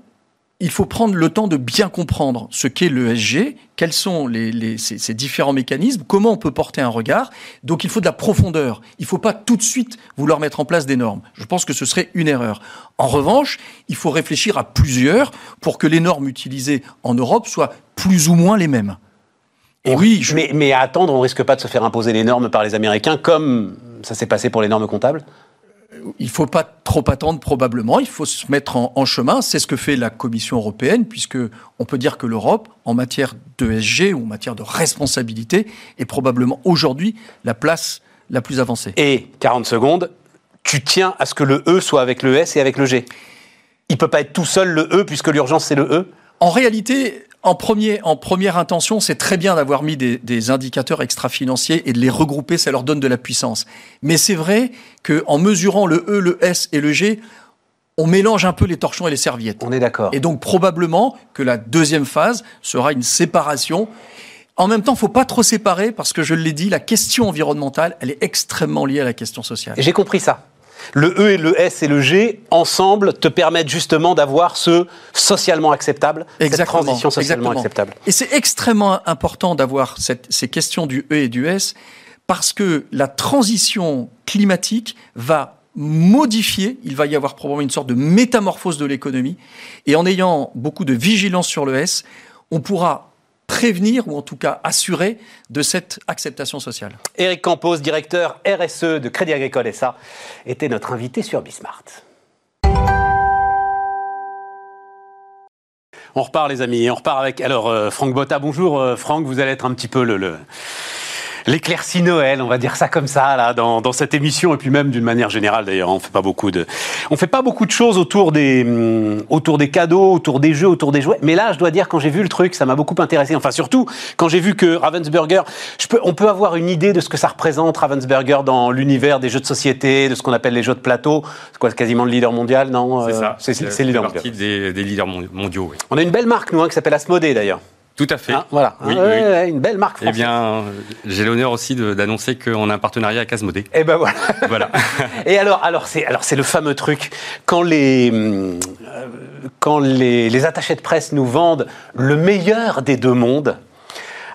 il faut prendre le temps de bien comprendre ce qu'est l'ESG, quels sont les, les- ces, ces différents mécanismes, comment on peut porter un regard. Donc il faut de la profondeur. Il ne faut pas tout de suite vouloir mettre en place des normes. Je pense que ce serait une erreur. En revanche, il faut réfléchir à plusieurs pour que les normes utilisées en Europe soient plus ou moins les mêmes. Et oui, je-
mais, mais à attendre, on risque pas de se faire imposer les normes par les Américains, comme ça s'est passé pour les normes comptables?
Il faut pas trop attendre probablement, il faut se mettre en, en chemin. C'est ce que fait la Commission européenne, puisque on peut dire que l'Europe, en matière d'ESG ou en matière de responsabilité, est probablement aujourd'hui la place la plus avancée.
Et 40 secondes, tu tiens à ce que le E soit avec le S et avec le G. Il peut pas être tout seul le E, puisque l'urgence c'est le E.
En réalité, en, premier, en première intention, c'est très bien d'avoir mis des, des indicateurs extra-financiers et de les regrouper, ça leur donne de la puissance. Mais c'est vrai qu'en mesurant le E, le S et le G, on mélange un peu les torchons et les serviettes.
On est d'accord.
Et donc probablement que la deuxième phase sera une séparation. En même temps, faut pas trop séparer parce que je l'ai dit, la question environnementale, elle est extrêmement liée à la question sociale.
J'ai compris ça. Le E et le S et le G, ensemble, te permettent justement d'avoir ce socialement acceptable, cette transition socialement
exactement.
acceptable.
Et c'est extrêmement important d'avoir ces questions du E et du S parce que la transition climatique va modifier, il va y avoir probablement une sorte de métamorphose de l'économie, et en ayant beaucoup de vigilance sur le S, on pourra prévenir ou en tout cas assurer de cette acceptation sociale.
Éric Campos, directeur RSE de Crédit Agricole SA, était notre invité sur Bismart. On repart les amis, on repart avec alors euh, Franck Botta. Bonjour euh, Franck, vous allez être un petit peu le, le- l'éclaircie Noël, on va dire ça comme ça là dans, dans cette émission et puis même d'une manière générale d'ailleurs, on fait pas beaucoup de on fait pas beaucoup de choses autour des hum, autour des cadeaux, autour des jeux, autour des jouets. Mais là, je dois dire quand j'ai vu le truc, ça m'a beaucoup intéressé. Enfin surtout quand j'ai vu que Ravensburger, je peux, on peut avoir une idée de ce que ça représente Ravensburger dans l'univers des jeux de société, de ce qu'on appelle les jeux de plateau. C'est quoi, quasiment le leader mondial, non
C'est
Euh,
ça.
C'est le leader mondial.
des, des leaders mon- mondiaux. oui.
On a une belle marque, nous, hein, qui s'appelle Asmodée, d'ailleurs.
Tout à fait.
Hein, voilà,
Oui,
Ah,
oui.
ouais, une belle marque
Eh bien, j'ai l'honneur aussi d'annoncer qu'on a un partenariat avec Asmodée.
Et ben voilà.
Voilà.
Et alors, alors c'est alors c'est le fameux truc quand les hum, euh, quand les, les attachés de presse nous vendent le meilleur des deux mondes.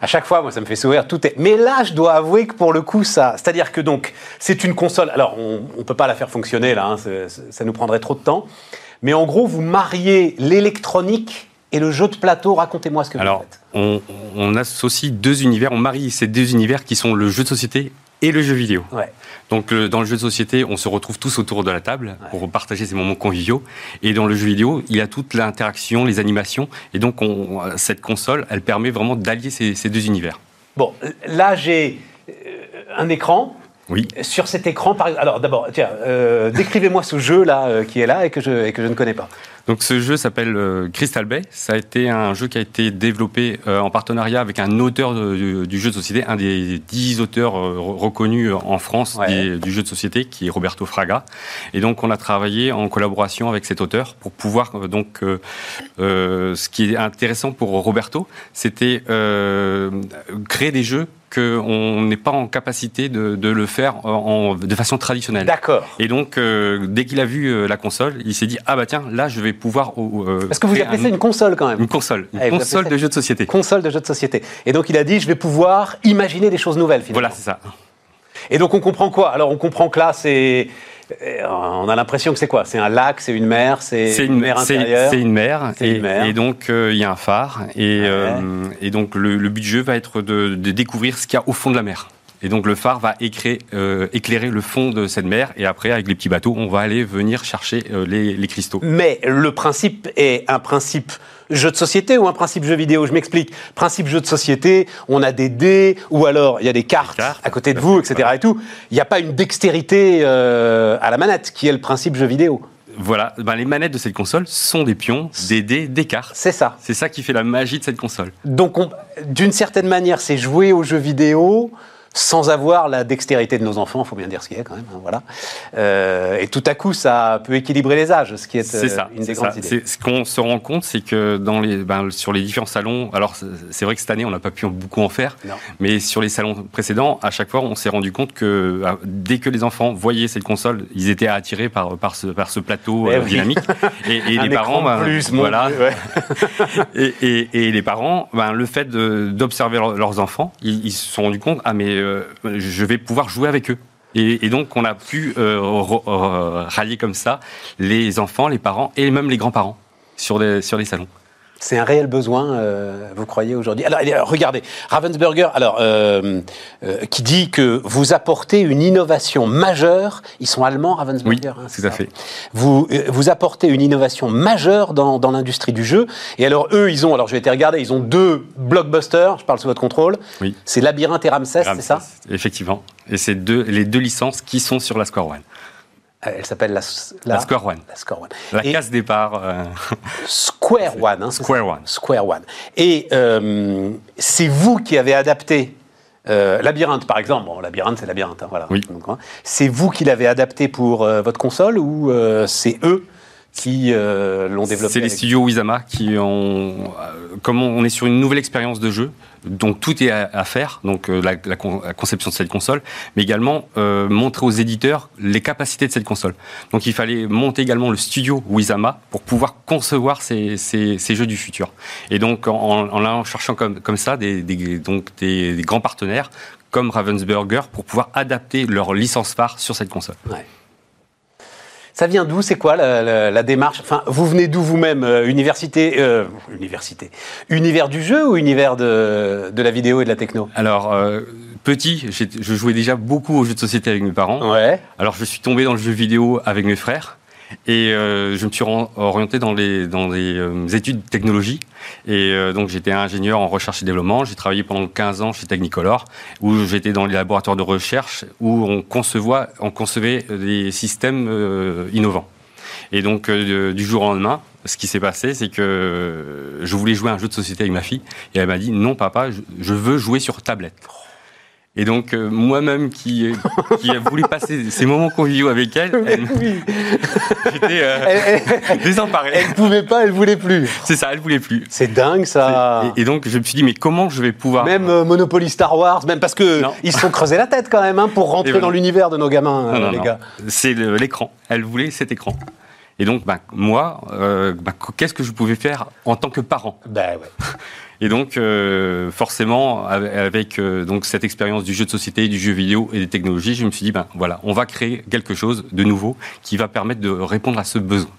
À chaque fois, moi, ça me fait sourire. Tout est. Mais là, je dois avouer que pour le coup, ça, c'est-à-dire que donc, c'est une console. Alors, on, on peut pas la faire fonctionner là. hein, ça nous prendrait trop de temps. Mais en gros, vous mariez l'électronique et le jeu de plateau. Racontez-moi ce que vous
Alors,
faites.
on, on associe deux univers, on marie ces deux univers qui sont le jeu de société et le jeu vidéo.
Ouais.
Donc le- dans le jeu de société, on se retrouve tous autour de la table pour partager ces moments conviviaux. Et dans le jeu vidéo, il y a toute l'interaction, les animations. Et donc on- cette console, elle permet vraiment d'allier ces, ces deux univers.
Bon, là, j'ai euh, un écran.
Oui.
Sur cet écran, par... alors d'abord, tiens, euh, décrivez-moi ce jeu là euh, qui est là et que je, et que je ne connais pas.
Donc ce jeu s'appelle euh, Crystal Bay. Ça a été un jeu qui a été développé euh, en partenariat avec un auteur de- du, jeu de société, un des dix auteurs euh, re- reconnus en France
Ouais.
des- du jeu de société, qui est Roberto Fraga. Et donc on a travaillé en collaboration avec cet auteur pour pouvoir euh, donc euh, euh, ce qui est intéressant pour Roberto, c'était euh, créer des jeux qu'on n'est pas en capacité de, de le faire en, de façon traditionnelle.
D'accord.
Et donc, euh, dès qu'il a vu euh, la console, il s'est dit ah bah tiens, là je vais pouvoir. euh,
Parce que vous appelez
un-
ça une console quand même.
une console, une
appelez
console de jeu de société.
Console de jeu de société. Et donc il a dit, je vais pouvoir imaginer des choses nouvelles finalement.
Voilà, c'est ça.
Et donc on comprend quoi? Alors on comprend que là, c'est... euh, On a l'impression que c'est quoi? C'est un lac, c'est une mer, c'est une,
une,
mer intérieure?
c'est une mer,
C'est
et,
une mer.
et donc euh, il y a un phare, et,
Ouais.
euh, et donc le, le but du jeu va être de, de découvrir ce qu'il y a au fond de la mer. Et donc le phare va éclairer, euh, éclairer le fond de cette mer, et après avec les petits bateaux, on va aller venir chercher euh, les, les cristaux.
Mais le principe est un principe jeu de société ou un principe jeu vidéo? Je m'explique. Principe jeu de société, on a des dés ou alors il y a des cartes,
cartes,
à côté de vous, etc. Et tout. Il n'y a pas une dextérité euh, à la manette qui est le principe jeu vidéo.
Voilà, ben, les manettes de cette console sont des pions, des dés, des cartes.
C'est ça.
C'est ça qui fait la magie de cette console.
Donc, on- d'une certaine manière, c'est jouer aux jeux vidéo sans avoir la dextérité de nos enfants, il faut bien dire ce qu'il y a quand même, hein, voilà. Euh, et tout à coup, ça peut équilibrer les âges, ce qui est, euh,
ça.
une des
c'est
grandes idées.
C'est- Ce qu'on se rend compte, c'est que dans les, ben, sur les différents salons, alors c'est- vrai que cette année, on n'a pas pu beaucoup en faire,
Non.
mais sur les salons précédents, à chaque fois, on s'est rendu compte que euh, dès que les enfants voyaient cette console, ils étaient attirés par, par, ce, par ce plateau euh,
oui.
dynamique. Et, les parents, ben,
plus,
voilà.
Ouais.
et, et- et les parents, ben, le fait d'observer leur- leurs enfants, ils, ils se sont rendus compte, ah mais euh, je vais pouvoir jouer avec eux. Et, donc on a pu euh, euh, rallier comme ça les enfants, les parents et même les grands-parents sur des, sur les salons.
C'est un réel besoin, euh, vous croyez aujourd'hui alors, regardez, Ravensburger, alors, euh, euh, qui dit que vous apportez une innovation majeure. Ils sont allemands, Ravensburger.
Oui,
hein, c'est
tout à
ça
fait.
Vous, euh, vous apportez une innovation majeure dans, dans l'industrie du jeu. Et alors, eux, ils ont, alors j'ai été regarder, ils ont deux blockbusters, je parle sous votre contrôle.
Oui.
C'est Labyrinthe et Ramsès, c'est ça?
Effectivement. Et c'est deux, les deux licences qui sont sur la Square One.
Euh, Elle s'appelle la, la,
La Square One.
la Square One.
La
Et
case départ. euh,
Square One. hein,
Square One.
Square One. Et euh, c'est vous qui avez adapté euh, Labyrinthe, par exemple. Bon, Labyrinthe, c'est Labyrinthe. hein, voilà.
Oui.
Hein, c'est vous qui l'avez adapté pour votre console ou c'est eux qui euh, l'ont développé
C'est les studios Wizama qui ont. euh, Comme on est sur une nouvelle expérience de jeu, donc tout est à, à faire, donc euh, la, la con- la conception de cette console, mais également euh, montrer aux éditeurs les capacités de cette console. Donc il fallait monter également le studio Wizama pour pouvoir concevoir ces, ces- ces jeux du futur. Et donc en, en, en cherchant comme, comme ça des, des- donc des, des grands partenaires comme Ravensburger pour pouvoir adapter leur licence phare sur cette console.
Ouais. Ça vient d'où? C'est quoi la, la- la démarche? Enfin, vous venez d'où vous-même euh, Université, euh, université, univers du jeu ou univers de, de la vidéo et de la techno?
Alors, euh, petit, je jouais déjà beaucoup aux jeux de société avec mes parents.
Ouais.
Alors, je suis tombé dans le jeu vidéo avec mes frères. Et euh, je me suis orienté dans les, dans les euh, études de technologie. Et euh, donc, j'étais ingénieur en recherche et développement. J'ai travaillé pendant 15 ans chez Technicolor, où j'étais dans les laboratoires de recherche, où on, concevoit, on concevait des systèmes euh, innovants. Et donc, euh, du jour au lendemain, ce qui s'est passé, c'est que euh, je voulais jouer à un jeu de société avec ma fille. Et elle m'a dit, non, papa, je veux jouer sur tablette. Et donc, euh, moi-même qui, qui a voulu passer ces moments conviviaux avec elle, elle j'étais euh,
Elle, elle-
désemparé.
elle pouvait pas, elle voulait plus.
C'est ça, elle voulait plus.
C'est dingue ça.
Et, et donc, je me suis dit, mais comment je vais pouvoir.
Même euh, Monopoly Star Wars, même parce que
Non.
ils se sont creusés la tête quand même hein, pour rentrer
voilà.
dans l'univers de nos gamins, euh,
Non, non,
les gars.
C'est l'écran. Elle voulait cet écran. Et donc, bah, moi, euh, bah, qu'est-ce que je pouvais faire en tant que parent?
Ben ouais.
Et donc, euh, forcément, avec euh, donc cette expérience du jeu de société, du jeu vidéo et des technologies, je me suis dit, ben voilà, on va créer quelque chose de nouveau qui va permettre de répondre à ce besoin.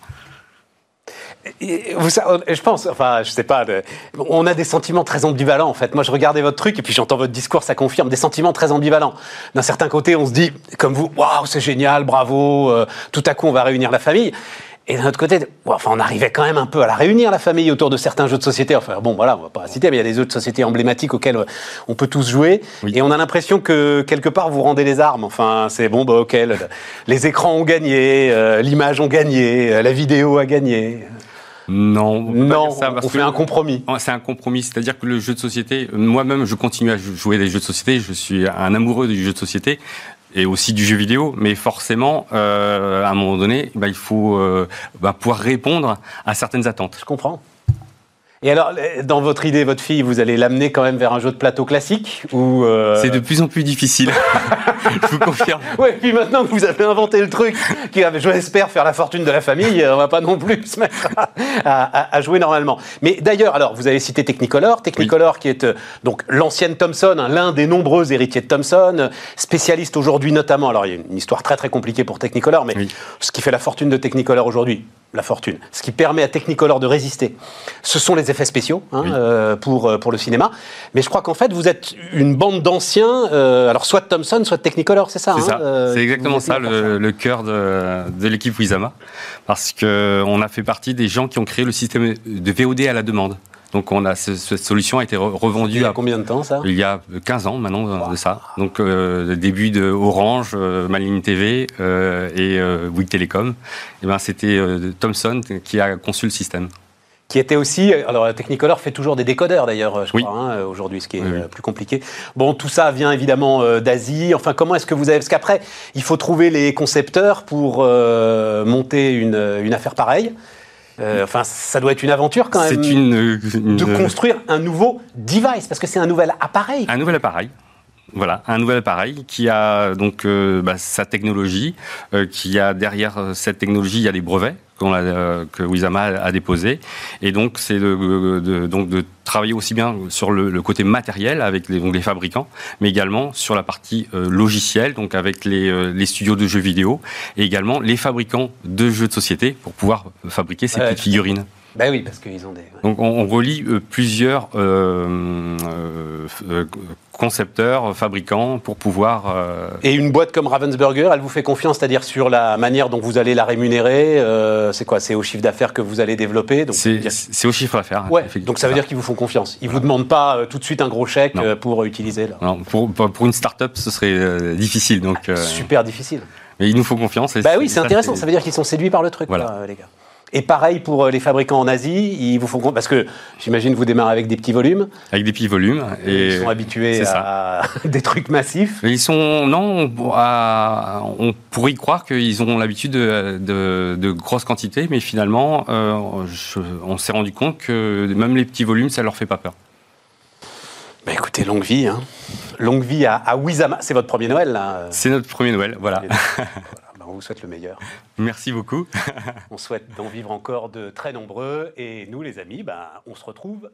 Je pense, enfin, je sais pas, on a des sentiments très ambivalents en fait. Moi, je regardais votre truc et puis j'entends votre discours, ça confirme des sentiments très ambivalents. D'un certain côté, on se dit, comme vous, waouh, c'est génial, bravo, euh, tout à coup, on va réunir la famille. Et d'un autre côté, enfin, on arrivait quand même un peu à la réunir, la famille, autour de certains jeux de société. Enfin, bon, voilà, on va pas citer, mais il y a des jeux de société emblématiques auxquels euh, on peut tous jouer.
Oui.
Et on a l'impression que quelque part, vous rendez les armes. Enfin, c'est bon, bah, ok, le- les écrans ont gagné, euh, l'image ont gagné, euh, la vidéo a gagné.
Non, on
Non,
ça,
on fait un compromis.
Ouais, C'est un compromis, c'est-à-dire que le jeu de société, moi-même, je continue à jou- jouer des jeux de société, je suis un amoureux du jeu de société et aussi du jeu vidéo, mais forcément, euh, à un moment donné, bah, il faut euh, bah, pouvoir répondre à certaines attentes.
Je comprends. Et alors, euh, dans votre idée, votre fille, vous allez l'amener quand même vers un jeu de plateau classique ou euh,
C'est de plus en plus difficile, je vous confirme.
Ouais, puis maintenant que vous avez inventé le truc, qui va, je l'espère, faire la fortune de la famille, euh, on va pas non plus se mettre à, à- à jouer normalement. Mais d'ailleurs, alors, vous avez cité Technicolor, Technicolor qui est donc l'ancienne Thomson, hein, l'un des nombreux héritiers de Thomson, spécialiste aujourd'hui notamment. Alors, il y a une histoire très très compliquée pour Technicolor, mais
Oui.
ce qui fait la fortune de Technicolor aujourd'hui, la fortune, ce qui permet à Technicolor de résister, ce sont les effets spéciaux hein,
Oui.
euh, pour, euh, pour le cinéma. Mais je crois qu'en fait, vous êtes une bande d'anciens, euh, alors soit de Thomson, soit de Technicolor, c'est ça
C'est
hein,
exactement ça le, le cœur de, de l'équipe Wizama, parce que on a fait partie des gens qui ont créé le système de VOD à la demande. Donc on a ce- cette solution a été re-
Il
revendue
y a combien de temps ça?
Il y a 15 ans maintenant de ça. Donc euh, le début de Orange, euh, Maline TV euh, et Bouygues Télécom. Et ben c'était Thomson qui a conçu le système.
Qui était aussi, alors Technicolor fait toujours des décodeurs d'ailleurs, je
Oui.
crois, hein, aujourd'hui, ce qui est
Oui, oui.
euh, plus compliqué. Bon, tout ça vient évidemment euh, d'Asie. Enfin, comment est-ce que vous avez, parce qu'après, il faut trouver les concepteurs pour euh, monter une, une affaire pareille. Euh, enfin, ça doit être une aventure quand même.
C'est une, une-
de construire un nouveau device, parce que c'est un nouvel appareil.
un nouvel appareil. Voilà, un nouvel appareil qui a donc euh, bah, sa technologie, euh, qui a derrière euh, cette technologie, il y a des brevets a, euh, que Wizama a, déposés. Et donc, c'est de, de- donc de travailler aussi bien sur le, le côté matériel avec les, donc les fabricants, mais également sur la partie euh, logicielle, donc avec les, euh, les studios de jeux vidéo, et également les fabricants de jeux de société pour pouvoir fabriquer ces
Ouais.
petites figurines.
Ben oui, parce qu'ils ont des.
Donc on, on relie plusieurs concepteurs, fabricants pour pouvoir. euh,
Et une boîte comme Ravensburger, elle vous fait confiance, c'est-à-dire sur la manière dont vous allez la rémunérer. euh, c'est quoi C'est au chiffre d'affaires que vous allez développer. Donc,
c'est au chiffre d'affaires.
Ouais, donc ça veut dire qu'ils vous font confiance. Ils vous demandent pas euh, tout de suite un gros chèque pour utiliser. Là.
Non, pour, pour une start-up, ce serait difficile. Donc,
Super difficile.
mais il nous faut confiance. et
Bah oui, c'est intéressant. Ça veut dire qu'ils sont séduits par le truc,
Voilà.
les gars. Et pareil pour euh, les fabricants en Asie, ils vous font compte parce que j'imagine vous démarrez avec des petits volumes.
Avec des petits volumes. Et
ils sont habitués à des trucs massifs.
Mais ils sont non, on, à- on pourrait y croire qu'ils ont l'habitude de, de, de grosses quantités, mais finalement, euh, je- on s'est rendu compte que même les petits volumes, ça leur fait pas peur.
Bah écoutez, longue vie, hein. longue vie à, à Wizama. C'est votre premier Noël là.
C'est notre premier Noël, voilà.
On vous souhaite le meilleur.
Merci beaucoup.
On souhaite d'en vivre encore de très nombreux. Et nous, les amis, bah, on se retrouve